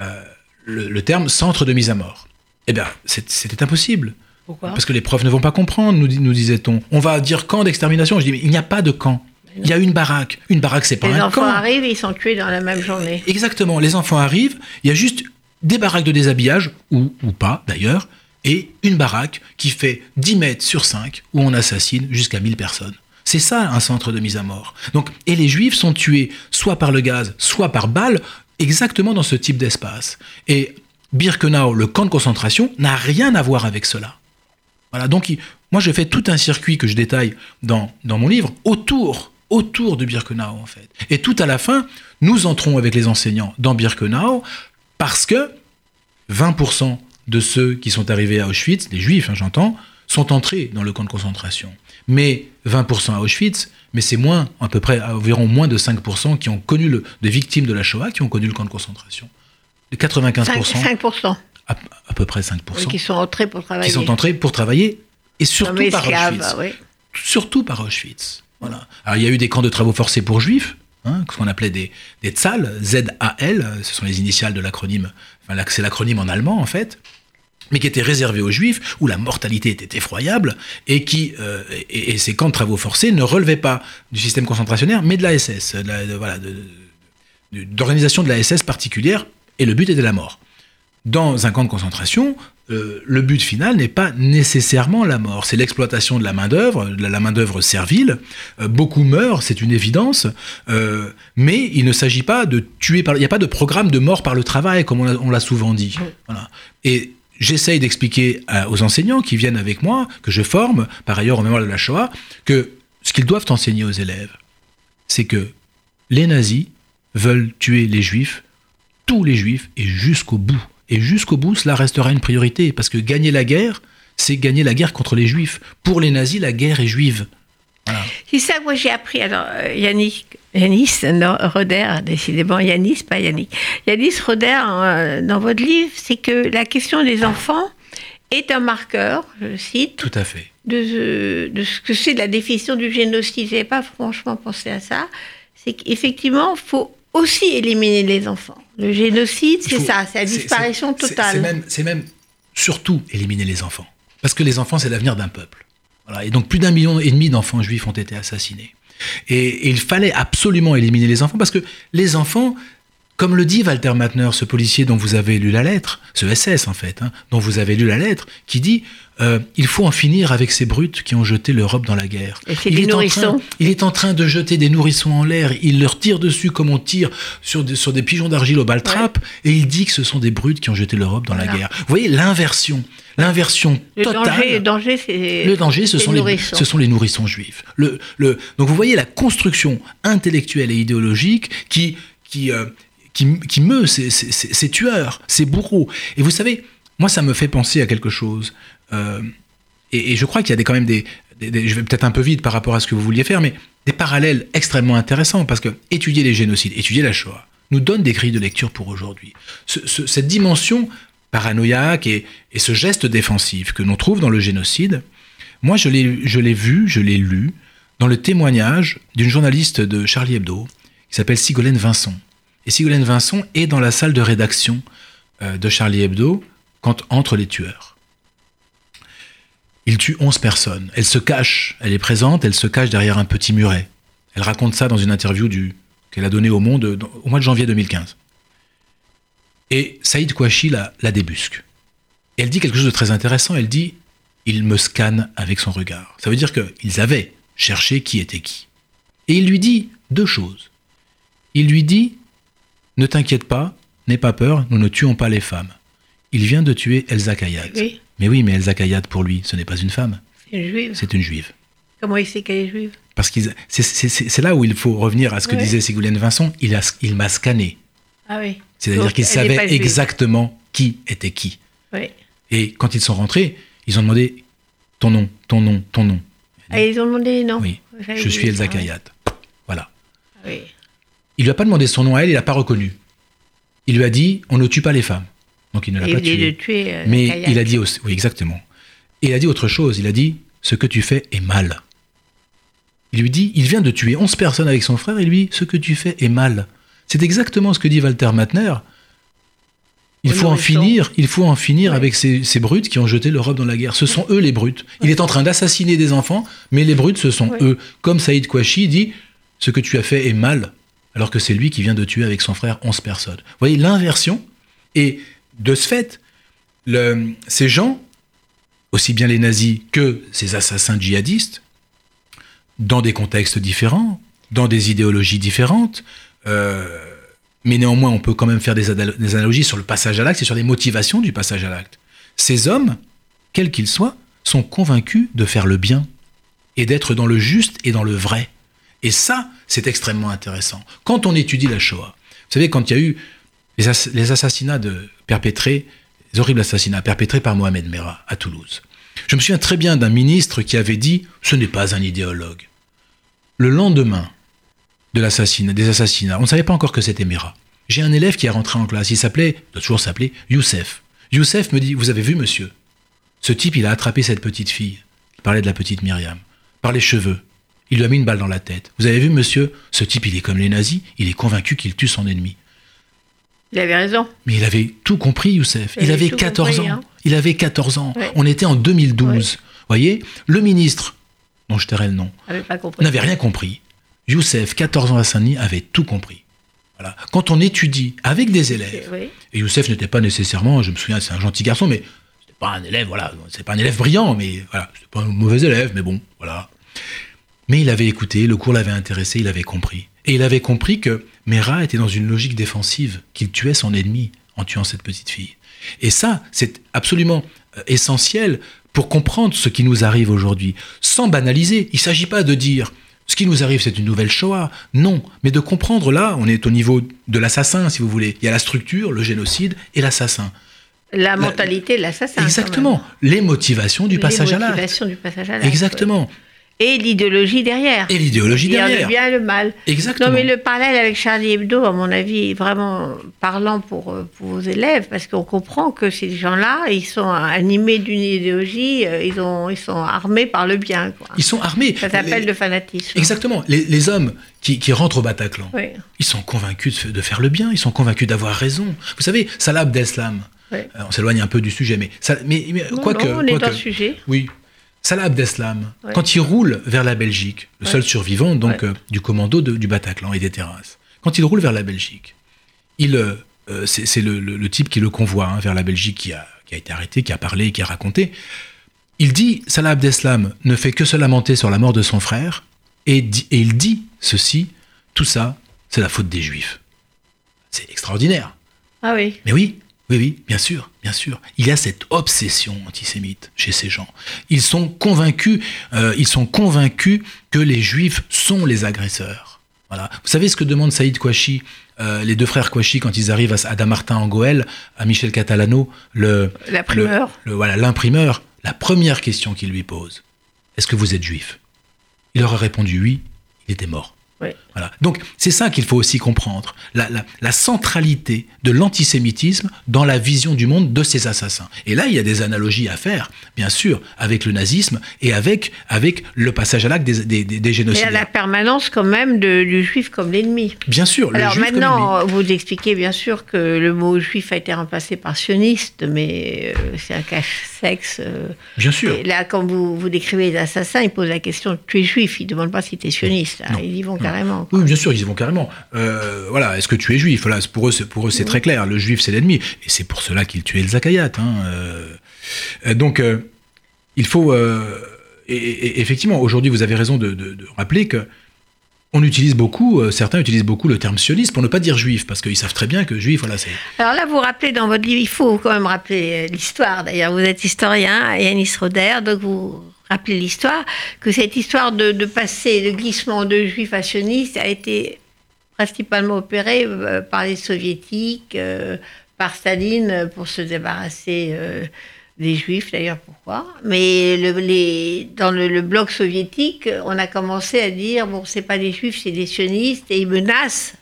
euh, le, le terme centre de mise à mort. Eh bien, c'était impossible. Pourquoi Parce que les profs ne vont pas comprendre, nous, di- nous disait-on. On va dire camp d'extermination. Je dis, mais il n'y a pas de camp. Il y a une baraque. Une baraque, c'est pas Les un enfants camp. arrivent et ils sont tués dans la même journée. Exactement, les enfants arrivent, il y a juste des baraques de déshabillage, ou, ou pas d'ailleurs, et une baraque qui fait 10 mètres sur 5, où on assassine jusqu'à 1000 personnes. C'est ça un centre de mise à mort. Donc, et les juifs sont tués soit par le gaz, soit par balle, exactement dans ce type d'espace. Et Birkenau, le camp de concentration, n'a rien à voir avec cela. Voilà, donc moi je fais tout un circuit que je détaille dans, dans mon livre autour, autour de Birkenau en fait. Et tout à la fin, nous entrons avec les enseignants dans Birkenau parce que 20% de ceux qui sont arrivés à Auschwitz, les juifs hein, j'entends, sont entrés dans le camp de concentration. Mais 20% à Auschwitz, mais c'est moins, à peu près, environ moins de 5% qui ont connu le, des victimes de la Shoah qui ont connu le camp de concentration. Les 95%, 5%, 5% à, à peu près 5%, oui, qui sont entrés pour travailler. qui sont entrés pour travailler, et surtout par Auschwitz. oui. Surtout par Auschwitz. Voilà. Alors, il y a eu des camps de travaux forcés pour juifs, hein, ce qu'on appelait des, des ZAL, Z-A-L, ce sont les initiales de l'acronyme, enfin, c'est l'acronyme en allemand en fait, mais qui étaient réservés aux juifs, où la mortalité était effroyable, et qui, euh, et, et ces camps de travaux forcés ne relevaient pas du système concentrationnaire, mais de la SS, de la- de- voilà, de- de- d'organisation de la SS particulière, et le but était la mort dans un camp de concentration, euh, le but final n'est pas nécessairement la mort. C'est l'exploitation de la main-d'œuvre, de la, main-d'œuvre servile. Euh, beaucoup meurent, c'est une évidence. Euh, mais il ne s'agit pas de tuer par. Il n'y a pas de programme de mort par le travail, comme on l'a- souvent dit. Voilà. Et j'essaye d'expliquer aux enseignants qui viennent avec moi, que je forme, par ailleurs en mémoire de la Shoah, que ce qu'ils doivent enseigner aux élèves, c'est que les nazis veulent tuer les juifs tous les juifs et jusqu'au bout. Et jusqu'au bout, cela restera une priorité, parce que gagner la guerre, c'est gagner la guerre contre les juifs. Pour les nazis, la guerre est juive. C'est ça que moi j'ai appris. Alors, euh, Yannick, Yanis non, Roder, décidément, Yanis, pas Yannick. Yanis Roder, euh, dans votre livre, c'est que la question des enfants est un marqueur, je cite, Tout à fait. de, ce- de ce que c'est de la définition du génocide. Je n'avais pas franchement pensé à ça. C'est qu'effectivement, il faut aussi éliminer les enfants. Le génocide, c'est ça, c'est la disparition totale. C'est même, c'est même surtout éliminer les enfants. Parce que les enfants, c'est l'avenir d'un peuple. Et donc plus d'un million et demi d'enfants juifs ont été assassinés. Et, et il fallait absolument éliminer les enfants parce que les enfants, comme le dit Walter Matner, ce policier dont vous avez lu la lettre, ce SS en fait, hein, dont vous avez lu la lettre, qui dit euh, il faut en finir avec ces brutes qui ont jeté l'Europe dans la guerre. Et Il des est en nourrissons. train- il est en train de jeter des nourrissons en l'air. Il leur tire dessus comme on tire sur des, sur des pigeons d'argile au baltrap. Et il dit que ce sont des brutes qui ont jeté l'Europe dans la guerre. Vous voyez l'inversion. L'inversion Le totale. danger, le danger, c'est Le danger, ce les sont, les, nourrissons. ce sont les nourrissons juifs. Le, le, donc vous voyez la construction intellectuelle et idéologique qui, qui, euh, qui, qui meut ces, ces- ces- ces tueurs, ces bourreaux. Et vous savez, moi, ça me fait penser à quelque chose. Euh, et, je crois qu'il y a des, quand même des, Je vais peut-être un peu vite par rapport à ce que vous vouliez faire, mais des parallèles extrêmement intéressants, parce que étudier les génocides, étudier la Shoah, nous donne des grilles de lecture pour aujourd'hui. Ce- ce- cette dimension paranoïaque et, et ce geste défensif que l'on trouve dans le génocide, moi, je l'ai je l'ai vu, je l'ai lu dans le témoignage d'une journaliste de Charlie Hebdo qui s'appelle Sigolène Vincent. Et Sigolène Vincent est dans la salle de rédaction euh, de Charlie Hebdo quand entrent les tueurs. Il tue 11 personnes. Elle se cache, elle est présente, elle se cache derrière un petit muret. Elle raconte ça dans une interview du- qu'elle a donnée au Monde au mois de janvier 2015. Et Saïd Kouachi la, débusque. Elle dit quelque chose de très intéressant. Elle dit Il me scanne avec son regard. Ça veut dire qu'ils avaient cherché qui était qui. Et il lui dit deux choses. Il lui dit Ne t'inquiète pas, n'aie pas peur, nous ne tuons pas les femmes. Il vient de tuer Elsa Kayat. Mais oui, mais Elsa Kayat, pour lui, ce n'est pas une femme, c'est une juive. c'est une juive. Comment il sait qu'elle est juive? Parce que c'est là où il faut revenir à ce que disait Ségolène Vincent. Il, a, il m'a scanné. Ah oui. C'est-à-dire qu'il savait exactement qui était qui. Oui. Et quand ils sont rentrés, ils ont demandé ton nom, ton nom, ton nom. Ah, ils ont demandé non Oui, je suis Elsa Kayat. Voilà. Oui. Il lui a pas demandé son nom à elle, il l'a pas reconnu. Il lui a dit on ne tue pas les femmes. Donc il ne l'a pas de tué. tuer. euh, Mais Kayak. il a dit aussi, oui exactement. Et il a dit autre chose. Il a dit ce que tu fais est mal. Il lui dit il vient de tuer 11 personnes avec son frère et lui ce que tu fais est mal. C'est exactement ce que dit Walter Matner. Il Au faut en finir, il faut en finir Ouais. avec ces, ces brutes qui ont jeté l'Europe dans la guerre. Ce sont eux les brutes. Il est en train d'assassiner des enfants, mais les brutes ce sont Ouais. eux. Comme Saïd Kouachi dit, ce que tu as fait est mal, alors que c'est lui qui vient de tuer avec son frère 11 personnes. Vous voyez l'inversion Et de ce fait, ces gens, aussi bien les nazis que ces assassins djihadistes, dans des contextes différents, dans des idéologies différentes, euh, mais néanmoins on peut quand même faire des analogies sur le passage à l'acte et sur les motivations du passage à l'acte. Ces hommes, quels qu'ils soient, sont convaincus de faire le bien et d'être dans le juste et dans le vrai. Et ça, c'est extrêmement intéressant. Quand on étudie la Shoah, vous savez, quand il y a eu les, ass- les assassinats perpétrés, les horribles assassinats perpétrés par Mohamed Merah à Toulouse, je me souviens très bien d'un ministre qui avait dit ce n'est pas un idéologue. Le lendemain des assassinats, on ne savait pas encore que c'était Merah. J'ai un élève qui est rentré en classe, il s'appelait, doit toujours s'appeler, Youssef. Youssef me dit, vous avez vu monsieur, ce type il a attrapé cette petite fille, il parlait de la petite Myriam, par les cheveux. Il lui a mis une balle dans la tête. Vous avez vu monsieur, ce type il est comme les nazis, il est convaincu qu'il tue son ennemi. Il avait raison. Mais il avait tout compris, Youssef. Il Il avait avait tout 14 compris, ans. hein. Il avait 14 ans. Ouais. On était en 2012. Ouais. voyez Le ministre, dont je tairai le nom, n'avait rien compris. Youssef, 14 ans à Saint-Denis, avait tout compris. Voilà. Quand on étudie avec des élèves, Oui. et Youssef n'était pas nécessairement, je me souviens, c'est un gentil garçon, mais c'était pas un élève, voilà, c'est pas un élève brillant, mais voilà, c'était pas un mauvais élève, mais bon, voilà. Mais il avait écouté, le cours l'avait intéressé, il avait compris. Et il avait compris que Mera était dans une logique défensive, qu'il tuait son ennemi en tuant cette petite fille. Et ça, c'est absolument euh, essentiel pour comprendre ce qui nous arrive aujourd'hui, sans banaliser. Il ne s'agit pas de dire ce qui nous arrive, c'est une nouvelle Shoah. Non, mais de comprendre là, on est au niveau de l'assassin, si vous voulez. Il y a la structure, le génocide et l'assassin. La mentalité de l'assassin. Exactement. Les motivations du même. passage Les à l'acte. motivations du passage à l'acte. Exactement. Et l'idéologie derrière. Et l'idéologie Il y a le derrière. bien et le mal. Exactement. Non, mais le parallèle avec Charlie Hebdo, à mon avis, est vraiment parlant pour, euh, pour vos élèves, parce qu'on comprend que ces gens-là, ils sont animés d'une idéologie, euh, ils, ont, ils sont armés par le bien. Quoi. Ils sont armés. Ça s'appelle Les- le fanatisme. Exactement. Les, les hommes qui, qui rentrent au Bataclan, Oui. ils sont convaincus de, fa- de faire le bien, ils sont convaincus d'avoir raison. Vous savez, Salah Abdeslam, Oui. euh, on s'éloigne un peu du sujet, mais, ça, mais, mais Non, on est dans le sujet. Oui. Salah Abdeslam, Ouais. quand il roule vers la Belgique, le Ouais. seul survivant donc Ouais. euh, du commando de- du Bataclan et des terrasses, quand il roule vers la Belgique, il, euh, euh, c'est c'est le, le- le type qui le convoie hein, vers la Belgique qui a, qui a été arrêté, qui a parlé, qui a raconté. Il dit, Salah Abdeslam ne fait que se lamenter sur la mort de son frère, et, dit- et il dit ceci, tout ça, c'est la faute des Juifs. C'est extraordinaire. Ah oui. Mais oui, oui, oui, bien sûr, bien sûr. Il y a cette obsession antisémite chez ces gens. Ils sont convaincus, euh, ils sont convaincus que les Juifs sont les agresseurs. Voilà. Vous savez ce que demande Saïd Kouachi, euh, les deux frères Kouachi, quand ils arrivent à, à Damartin en Goël, à Michel Catalano, le- voilà, l'imprimeur, la première question qu'il lui pose, est-ce que vous êtes juif? Il leur a répondu oui, il était mort. Oui. Voilà. Donc c'est ça qu'il faut aussi comprendre, la, la- la centralité de l'antisémitisme dans la vision du monde de ces assassins. Et là, il y a des analogies à faire, bien sûr, avec le nazisme et avec, avec le passage à l'acte des, des, des- des Et à la permanence quand même de- du juif comme l'ennemi. Bien sûr, le Alors juif comme ennemi. maintenant, vous expliquez bien sûr que le mot juif a été remplacé par sioniste, mais euh, c'est un cache-sexe. euh, Bien sûr. Et là, quand vous, vous décrivez les assassins, ils posent la question tu es juif, ils ne demandent pas si tu es sioniste. hein. Ils y vont Non. Carrément. carrément. quoi. Oui, bien sûr, ils y vont carrément. Euh, voilà, est-ce que tu es juif? Voilà, pour eux, c'est- pour eux, c'est très clair. Le juif, c'est l'ennemi, et c'est pour cela qu'ils tuaient le Zakayat. Hein. euh. Euh, donc, euh, il faut et, effectivement, aujourd'hui, vous avez raison de, de- de rappeler que on utilise beaucoup, euh, certains utilisent beaucoup le terme sioniste pour ne pas dire juif, parce qu'ils savent très bien que juif, voilà, c'est Alors là, vous rappelez dans votre livre, il faut quand même rappeler l'histoire. D'ailleurs, vous êtes historien, Yanis Roder, donc vous rappelez l'histoire, que cette histoire de, de passer le glissement de juifs à sionistes a été principalement opérée euh, par les soviétiques, euh, par Staline, euh, pour se débarrasser des juifs, d'ailleurs, pourquoi. Mais dans le, le bloc soviétique, on a commencé à dire, bon, c'est pas des juifs, c'est des sionistes, et ils menacent,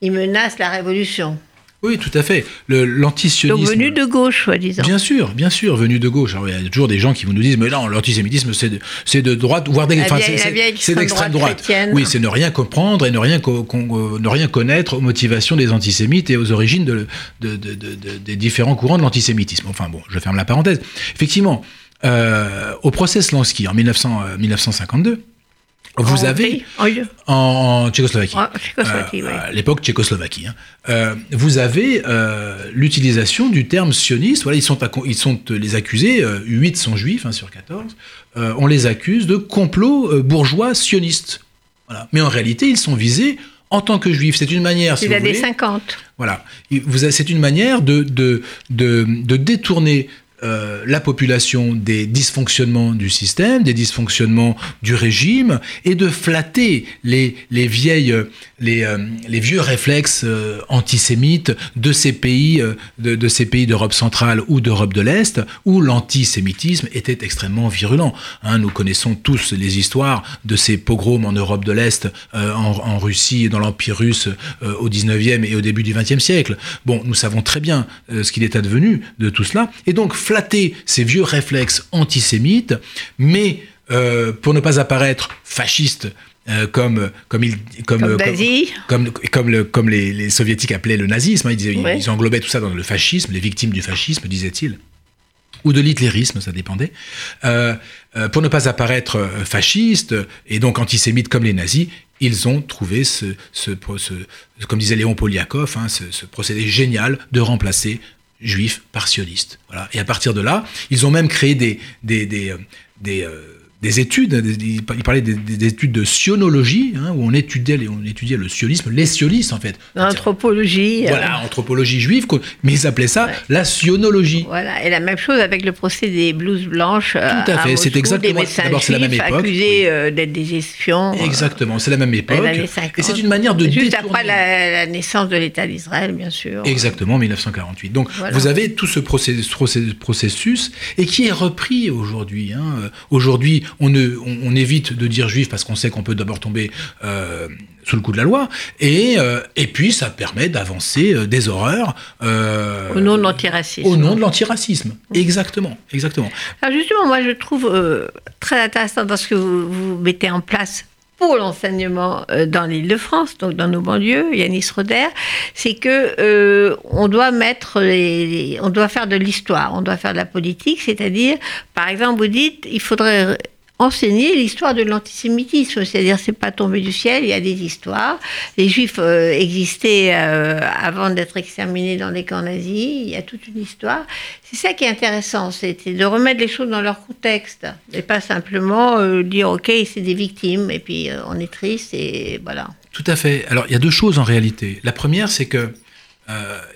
ils menacent la révolution. Oui, tout à fait. L'antisionisme. venu de gauche, soi-disant. Bien sûr, bien sûr, venu de gauche. Alors, il y a toujours des gens qui vous nous disent, mais non, l'antisémitisme, c'est de, de droite, voire c'est- d'extrême extrême droite. Oui, c'est ne rien comprendre et ne rien, co- con- euh, ne rien connaître aux motivations des antisémites et aux origines de, de- de- de- de- des différents courants de l'antisémitisme. Enfin bon, je ferme la parenthèse. Effectivement, euh, au procès Slansky en 1900, euh, 1952, vous En avez pays, en Tchécoslovaquie. En Tchécoslovaquie, Euh, oui. À l'époque Tchécoslovaquie. hein. Euh, vous avez euh, l'utilisation du terme sioniste. Voilà, ils sont, ils sont les accusés. euh, 8 sont juifs hein, sur 14. euh, on les accuse de complot bourgeois sioniste. Voilà. Mais en réalité, ils sont visés en tant que juifs. C'est une manière, si C'est vous l'année voulez, 50. voilà. C'est une manière de, de, de, de détourner euh, la population des dysfonctionnements du système, des dysfonctionnements du régime, et de flatter les, les vieilles, les, euh, les vieux réflexes euh, antisémites de ces pays, de, d'Europe centrale ou d'Europe de l'Est, où l'antisémitisme était extrêmement virulent. Hein, nous connaissons tous les histoires de ces pogroms en Europe de l'Est, en, Russie, dans l'Empire russe au 19e et au début du 20e siècle. Bon, nous savons très bien ce qu'il est advenu de tout cela. Et donc, ces vieux réflexes antisémites, mais euh, pour ne pas apparaître fasciste, euh, comme comme il comme Comme comme comme, le- comme les, les soviétiques appelaient le nazisme, hein, ils, disaient- Ouais. ils englobaient tout ça dans le fascisme, les victimes du fascisme, disait-il ou de l'hitlérisme, ça dépendait, euh, pour ne pas apparaître fasciste et donc antisémite comme les nazis, ils ont trouvé ce, ce, pro- ce- comme disait Léon Poliakov, hein, ce, ce procédé génial de remplacer juifs par sionistes. Voilà. Et à partir de là, ils ont même créé des, des, des, euh, des, euh, des études, des- ils parlaient des, des études de sionologie, hein, où on étudiait, les- on étudiait le sionisme, les sionistes en fait. L'anthropologie. euh, Voilà, anthropologie juive, mais ils appelaient ça la sionologie. Voilà, et la même chose avec le procès des blouses blanches. Tout à fait, c'est exactement- d'abord, c'est la même époque, accusés oui. euh, d'être des espions. euh, Exactement, c'est la même époque. les années 50. Et c'est une manière de Juste détourner. après la, la naissance de l'État d'Israël, bien sûr. Exactement, 1948. Donc, Voilà. vous avez tout ce processus, processus et qui est repris aujourd'hui. hein. Euh, Aujourd'hui, on, ne, on, on évite de dire juif parce qu'on sait qu'on peut d'abord tomber euh, sous le coup de la loi. Et, euh, et puis, ça permet d'avancer euh, des horreurs. Au nom de l'antiracisme. Au nom de l'antiracisme. Exactement, exactement. Alors justement, moi je trouve très intéressant dans ce que vous, vous mettez en place pour l'enseignement dans l'île de France, donc dans nos banlieues, Yanis Roder, c'est que euh, on doit mettre les, les- on doit faire de l'histoire, on doit faire de la politique, c'est-à-dire, par exemple, vous dites, il faudrait enseigner l'histoire de l'antisémitisme, c'est-à-dire c'est pas tombé du ciel, il y a des histoires. Les juifs euh, existaient euh, avant d'être exterminés dans les camps nazis, il y a toute une histoire. C'est ça qui est intéressant, c'était de remettre les choses dans leur contexte et pas simplement euh, dire ok c'est des victimes et puis on est triste et voilà. Tout à fait. Alors, il y a deux choses en réalité. La première, c'est que,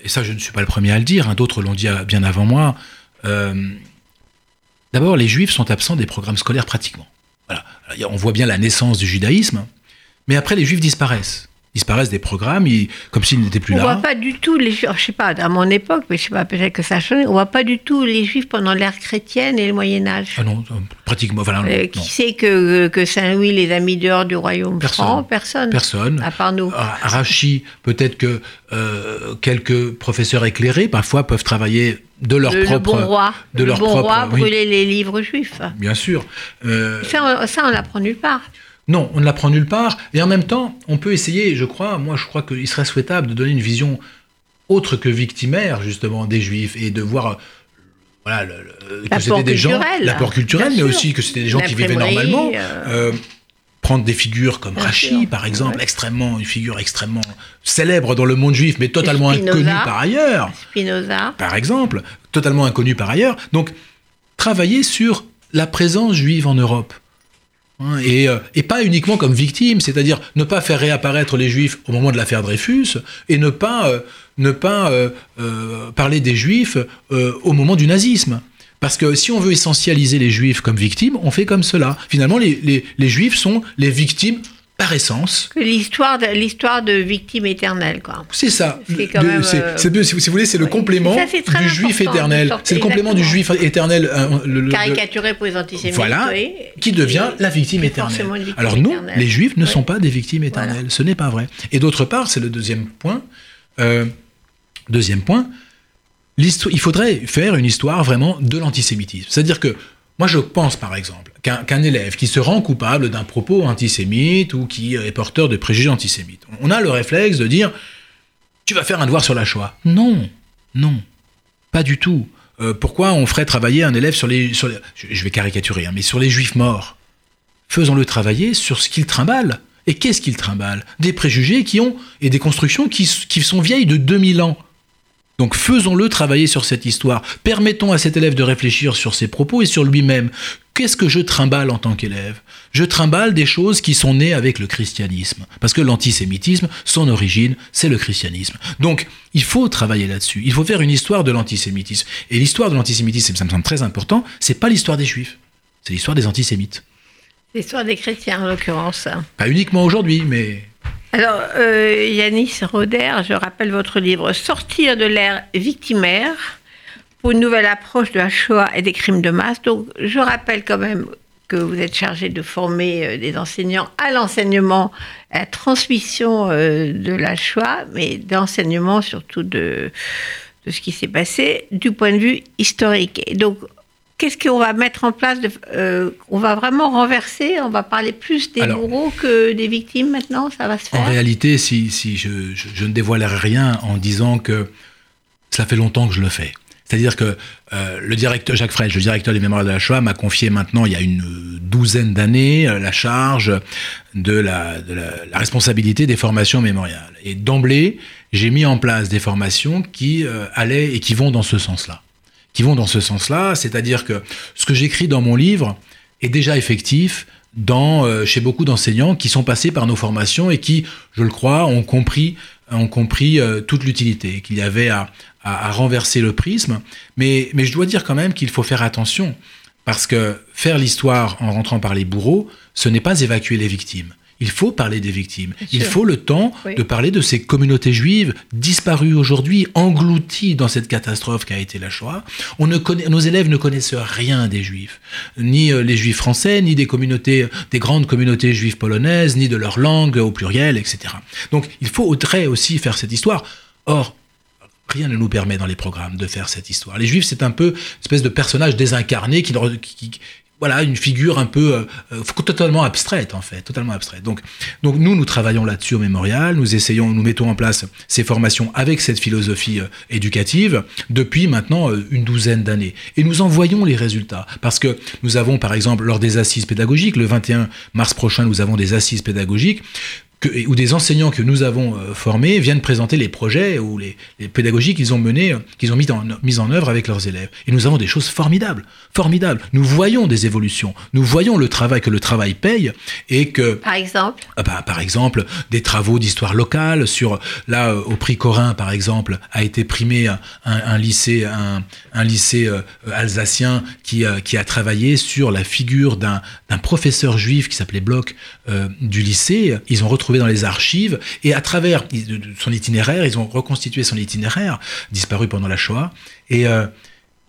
et ça, je ne suis pas le premier à le dire, hein, d'autres l'ont dit bien avant moi. Euh, D'abord, les juifs sont absents des programmes scolaires pratiquement. Voilà. On voit bien la naissance du judaïsme, mais après, les juifs disparaissent. Disparaissent des programmes, ils- comme s'ils n'étaient plus On là. voit pas du tout les juifs, je sais pas, à mon époque, mais je sais pas, peut-être que ça a changé, on voit pas du tout les juifs pendant l'ère chrétienne et le Moyen Âge. Ah non, euh, pratiquement. Voilà, Euh, non. qui sait que, que Saint-Louis les a mis dehors du royaume Personne. franc Personne. Personne. À part nous. Ah, Rachi, peut-être que euh, quelques professeurs éclairés, parfois, peuvent travailler de leur le, le propre. bon roi. de le leur bon propre- roi oui. les livres juifs. Bien sûr. Euh, Ça, on, ça, on l'apprend nulle part. Non, on ne l'apprend nulle part. Et en même temps, on peut essayer, je crois, moi je crois qu'il serait souhaitable de donner une vision autre que victimaire, justement, des Juifs et de voir. euh, Voilà, le- le- que c'était des gens, l'apport culturel, mais sûr. aussi que c'était des gens qui vivaient normalement. euh. Prendre des figures comme Rachi, par exemple, Ouais. extrêmement, une figure extrêmement célèbre dans le monde juif, mais totalement Spinoza. inconnue par ailleurs Spinoza. par exemple, totalement inconnu par ailleurs. Donc, travailler sur la présence juive en Europe. Hein, Et, euh, et pas uniquement comme victime, c'est-à-dire ne pas faire réapparaître les juifs au moment de l'affaire Dreyfus et ne pas, euh, ne pas euh, euh, parler des juifs au moment du nazisme. Parce que si on veut essentialiser les juifs comme victimes, on fait comme cela. Finalement, les, les- les juifs sont les victimes par essence. L'histoire de, l'histoire de victime éternelle, quoi. C'est ça. C'est quand le- même, c'est- euh, c'est- si vous voulez, c'est le oui. complément Ça, c'est très du juif éternel. C'est le complément du juif éternel. euh, le- le- Caricaturé pour les antisémites. Voilà, oui. qui devient Et- la victime éternelle. victime Alors nous, éternelle. les juifs ne Oui. sont pas des victimes éternelles. Voilà. Ce n'est pas vrai. Et d'autre part, c'est le deuxième point. euh, deuxième point, il faudrait faire une histoire vraiment de l'antisémitisme. C'est-à-dire que moi, je pense par exemple qu'un élève qui se rend coupable d'un propos antisémite ou qui est porteur de préjugés antisémites, on a le réflexe de dire tu vas faire un devoir sur la Shoah. Non, non, pas du tout. Euh, pourquoi on ferait travailler un élève sur les, je, vais caricaturer, hein, mais sur les juifs morts? Faisons-le travailler sur ce qu'il trimballe. Et qu'est-ce qu'il trimballe? Des préjugés qui ont et des constructions qui sont vieilles de 2000 ans. Donc faisons-le travailler sur cette histoire. Permettons à cet élève de réfléchir sur ses propos et sur lui-même. Qu'est-ce que je trimballe en tant qu'élève? Je trimballe des choses qui sont nées avec le christianisme. Parce que l'antisémitisme, son origine, c'est le christianisme. Donc il faut travailler là-dessus. Il faut faire une histoire de l'antisémitisme. Et l'histoire de l'antisémitisme, ça me semble très important, c'est pas l'histoire des juifs. C'est l'histoire des antisémites. L'histoire des chrétiens, en l'occurrence. Pas uniquement aujourd'hui, mais Alors, euh, Yanis Roder, je rappelle votre livre Sortir de l'ère victimaire pour une nouvelle approche de la Shoah et des crimes de masse. Donc, je rappelle quand même que vous êtes chargé de former euh, des enseignants à l'enseignement, à la transmission euh, de la Shoah, mais d'enseignement surtout de, de ce qui s'est passé du point de vue historique. Et donc, qu'est-ce qu'on va mettre en place de, euh, On va vraiment renverser On va parler plus des Alors- bourreaux que des victimes maintenant Ça va se faire En réalité, si, si je, je- je ne dévoilerai rien en disant que cela fait longtemps que je le fais. C'est-à-dire que euh, le directeur Jacques Frech, le directeur des mémoires de la Shoah, m'a confié maintenant, il y a une douzaine d'années, euh, la charge de, la, de la, la responsabilité des formations mémoriales. Et d'emblée, j'ai mis en place des formations qui euh, allaient et qui vont dans ce sens-là. Qui vont dans ce sens-là, c'est-à-dire que ce que j'écris dans mon livre est déjà effectif dans, euh, chez beaucoup d'enseignants qui sont passés par nos formations et qui, je le crois, ont compris, ont compris euh, toute l'utilité, qu'il y avait à, à- à renverser le prisme. Mais, mais je dois dire quand même qu'il faut faire attention, parce que faire l'histoire en rentrant par les bourreaux, ce n'est pas évacuer les victimes. Il faut parler des victimes. Bien Il sûr. faut le temps Oui. de parler de ces communautés juives disparues aujourd'hui, englouties dans cette catastrophe qu'a été la Shoah. On ne connaît, nos élèves ne connaissent rien des juifs, ni euh, les juifs français, ni des communautés, des grandes communautés juives polonaises, ni de leur langue au pluriel, etc. Donc il faut faudrait aussi faire cette histoire. Or, Rien ne nous permet dans les programmes de faire cette histoire. Les Juifs, c'est un peu une espèce de personnage désincarné qui- voilà, une figure un peu euh, euh, totalement abstraite en fait, totalement abstraite. Donc, donc nous, nous travaillons là-dessus au mémorial. Nous essayons, nous mettons en place ces formations avec cette philosophie euh, éducative depuis maintenant euh, une douzaine d'années. Et nous en voyons les résultats parce que nous avons, par exemple, lors des assises pédagogiques, le 21 mars prochain, nous avons des assises pédagogiques que, où des enseignants que nous avons euh, formés viennent présenter les projets ou les, les pédagogies qu'ils ont menés, euh, qu'ils ont mis en, mis en œuvre avec leurs élèves. Et nous avons des choses formidables, formidables. Nous voyons des évolutions, nous voyons le travail que le travail paye et que Par exemple ah bah, par exemple, des travaux d'histoire locale sur là euh, au prix Corin par exemple a été primé un, un- lycée un, un lycée euh, alsacien qui euh, qui a travaillé sur la figure d'un d'un professeur juif qui s'appelait Bloch euh, du lycée. Ils ont retrouvé dans les archives et à travers son itinéraire, ils ont reconstitué son itinéraire disparu pendant la Shoah et euh,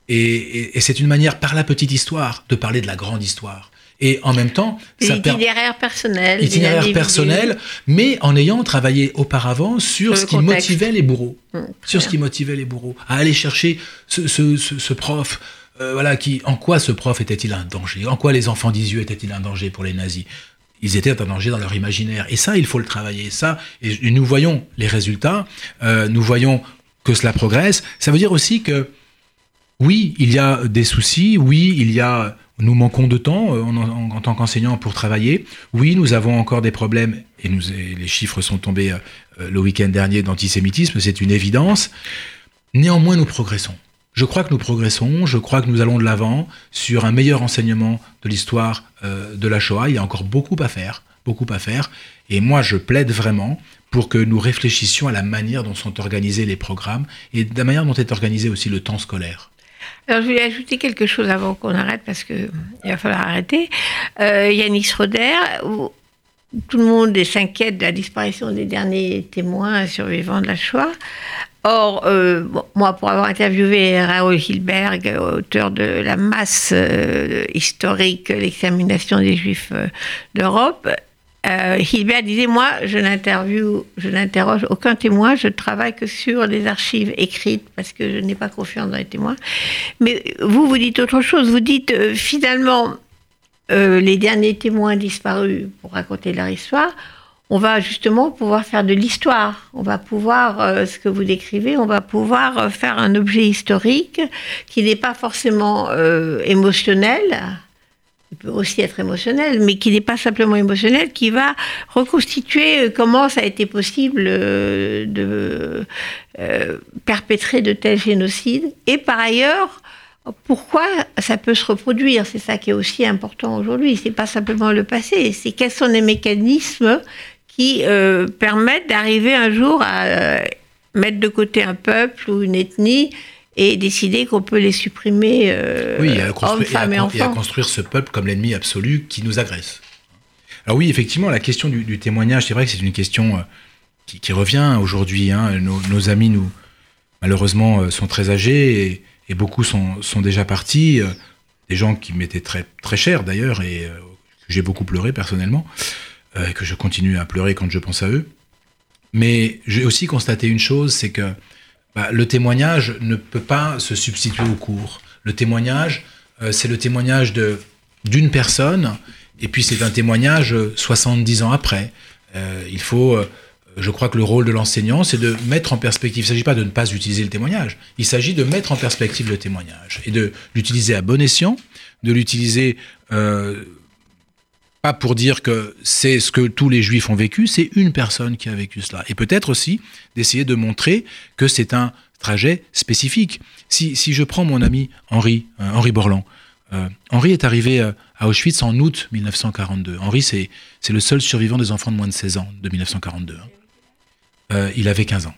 et, et- et c'est une manière par la petite histoire de parler de la grande histoire. Et en même temps, ça permet L'itinéraire personnel. itinéraire personnel, mais en ayant travaillé auparavant sur Sur ce qui contexte. motivait les bourreaux, Mmh, sur ce qui motivait les bourreaux, à aller chercher ce, ce- ce- ce prof, euh, voilà, qui, en quoi ce prof était-il un danger, en quoi les enfants d'Isieux étaient-ils un danger pour les nazis? Ils étaient un danger dans leur imaginaire, et ça, il faut le travailler. Ça, et, nous voyons les résultats, euh, nous voyons que cela progresse. Ça veut dire aussi que oui, il y a des soucis, oui, il y a nous manquons de temps euh, en, en- en tant qu'enseignants pour travailler. Oui, nous avons encore des problèmes, et les chiffres sont tombés euh, le week-end dernier d'antisémitisme, c'est une évidence. Néanmoins, nous progressons. Je crois que nous progressons, je crois que nous allons de l'avant sur un meilleur enseignement de l'histoire euh, de la Shoah. Il y a encore beaucoup à faire, beaucoup à faire. Et moi, je plaide vraiment pour que nous réfléchissions à la manière dont sont organisés les programmes et de la manière dont est organisé aussi le temps scolaire. Alors, je voulais ajouter quelque chose avant qu'on arrête, parce qu'il va falloir arrêter. Euh, Yanis Roder, où tout le monde s'inquiète de la disparition des derniers témoins survivants de la Shoah. Or, euh, moi, pour avoir interviewé Raoul Hilberg, auteur de La masse euh, historique, l'examination des Juifs euh, d'Europe, Hilbert disait moi, je n'interviewe, je n'interroge aucun témoin, je travaille que sur les archives écrites parce que je n'ai pas confiance dans les témoins. Mais vous, vous dites autre chose. Vous dites finalement les derniers témoins disparus pour raconter leur histoire. On va justement pouvoir faire de l'histoire. On va pouvoir, euh, ce que vous décrivez, on va pouvoir euh, faire un objet historique qui n'est pas forcément euh, émotionnel, il peut aussi être émotionnel, mais qui n'est pas simplement émotionnel, qui va reconstituer comment ça a été possible de perpétrer de tels génocides. Et par ailleurs, pourquoi ça peut se reproduire? C'est ça qui est aussi important aujourd'hui. C'est pas simplement le passé, c'est quels sont les mécanismes qui euh, permettent d'arriver un jour à euh, mettre de côté un peuple ou une ethnie et décider qu'on peut les supprimer, euh, Oui, et à, hommes, construire, et à femmes et, à construire ce peuple comme l'ennemi absolu qui nous agresse. Alors oui, effectivement, la question du, du témoignage, c'est vrai que c'est une question euh, qui, qui revient aujourd'hui. hein. Nos, nos amis, nous, malheureusement, sont très âgés et, et beaucoup sont, sont déjà partis. Des gens qui m'étaient très, très chers d'ailleurs et que j'ai beaucoup pleuré personnellement, et que je continue à pleurer quand je pense à eux. Mais j'ai aussi constaté une chose, c'est que bah, le témoignage ne peut pas se substituer au cours. Le témoignage, euh, c'est le témoignage de d'une personne, et puis c'est un témoignage euh, 70 ans après. Euh, il faut, euh, je crois que le rôle de l'enseignant, c'est de mettre en perspective. Il ne s'agit pas de ne pas utiliser le témoignage. Il s'agit de mettre en perspective le témoignage et de l'utiliser à bon escient, de l'utiliser euh, pas pour dire que c'est ce que tous les juifs ont vécu, c'est une personne qui a vécu cela. Et peut-être aussi d'essayer de montrer que c'est un trajet spécifique. Si, si je prends mon ami Henri, euh, Henri Borland, euh, Henri est arrivé euh, à Auschwitz en août 1942. Henri, c'est le seul survivant des enfants de moins de 16 ans de 1942. hein. Il avait 15 ans.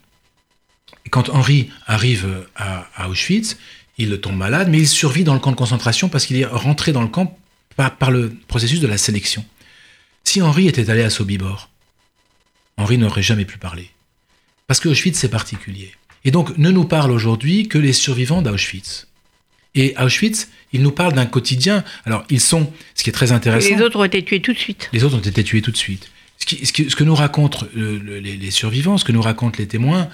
Quand Henri arrive à Auschwitz, il tombe malade, mais il survit dans le camp de concentration parce qu'il est rentré dans le camp par, par le processus de la sélection. Si Henri était allé à Sobibor, Henri n'aurait jamais pu parler. Parce que Auschwitz, c'est particulier. Et donc, ne nous parle aujourd'hui que les survivants d'Auschwitz. Et Auschwitz, ils nous parlent d'un quotidien. Alors, ils sont, ce qui est très Et intéressant. les autres ont été tués tout de suite. Les autres ont été tués tout de suite. Ce, qui- ce qui- ce que nous racontent euh, le- les, les survivants, ce que nous racontent les témoins,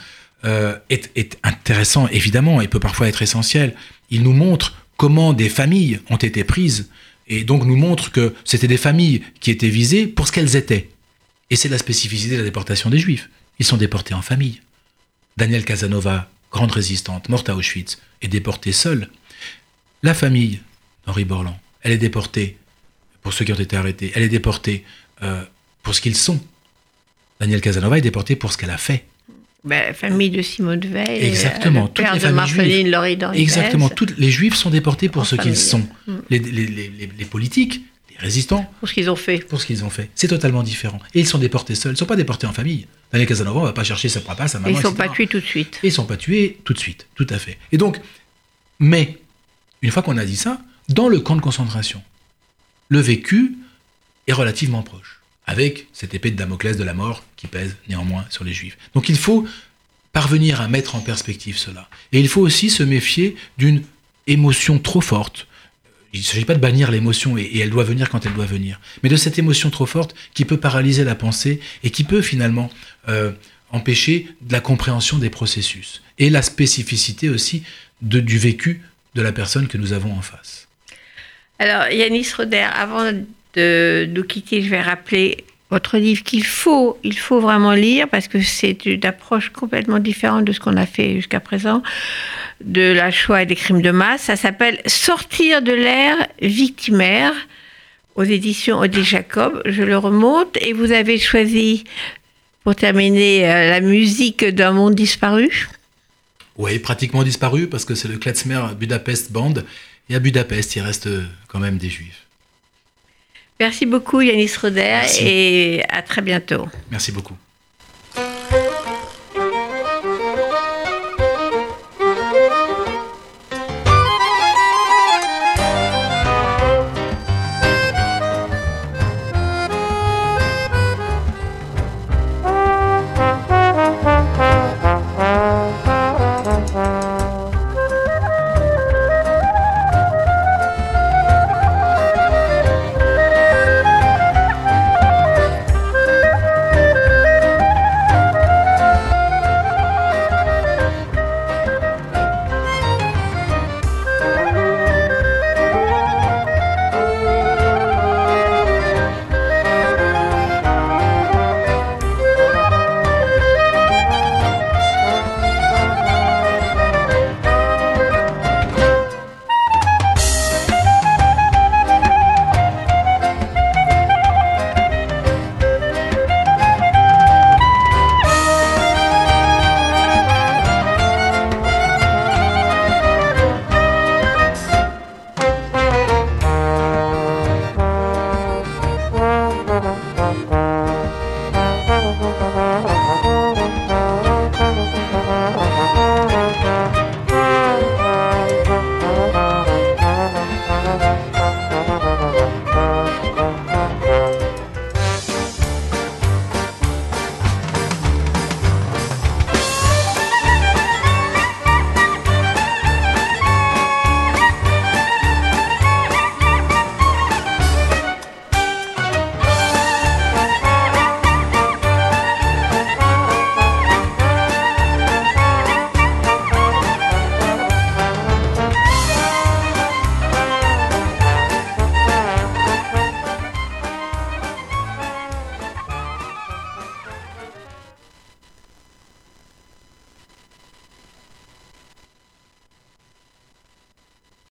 euh, est, est intéressant, évidemment, et peut parfois être essentiel. Ils nous montrent comment des familles ont été prises, et donc nous montrent que c'était des familles qui étaient visées pour ce qu'elles étaient. Et c'est la spécificité de la déportation des Juifs. Ils sont déportés en famille. Daniel Casanova, grande résistante, morte à Auschwitz, est déportée seule. La famille d'Henri Borland, elle est déportée, pour ceux qui ont été arrêtés, elle est déportée euh, pour ce qu'ils sont. Daniel Casanova est déporté pour ce qu'elle a fait. Ben, famille de Simone Veil. Exactement, Le toutes père les de Marceline. Laurie. Exactement, toutes les juifs sont déportés pour En ce qu'ils sont. Mm. Les, les- les- les- les politiques, les résistants, Pour ce qu'ils ont fait. pour ce qu'ils ont fait. C'est totalement différent. Et ils sont déportés seuls, ils ne sont pas déportés en famille. Daniel Casanova, on ne va pas chercher sa papa, sa Et maman, ils ne sont etc. pas tués tout de suite. Et ils sont pas tués tout de suite, tout à fait. Et donc, mais, une fois qu'on a dit ça, dans le camp de concentration, le vécu est relativement proche, avec cette épée de Damoclès de la mort qui pèse néanmoins sur les juifs. Donc il faut parvenir à mettre en perspective cela. Et il faut aussi se méfier d'une émotion trop forte. Il ne s'agit pas de bannir l'émotion, et, elle doit venir quand elle doit venir, mais de cette émotion trop forte qui peut paralyser la pensée et qui peut finalement euh, empêcher de la compréhension des processus et la spécificité aussi du vécu de la personne que nous avons en face. Alors, Yanis Roder, avant de nous quitter, je vais rappeler votre livre qu'il faut, il faut vraiment lire parce que c'est une approche complètement différente de ce qu'on a fait jusqu'à présent de la Shoah et des crimes de masse. Ça s'appelle Sortir de l'ère victimaire aux éditions Odile Jacob. Je le remonte et vous avez choisi pour terminer euh, la musique d'un monde disparu. Oui, pratiquement disparu parce que c'est le Klezmer Budapest Band et à Budapest il reste quand même des juifs. Merci beaucoup Yanis Roder et à très bientôt. Merci beaucoup.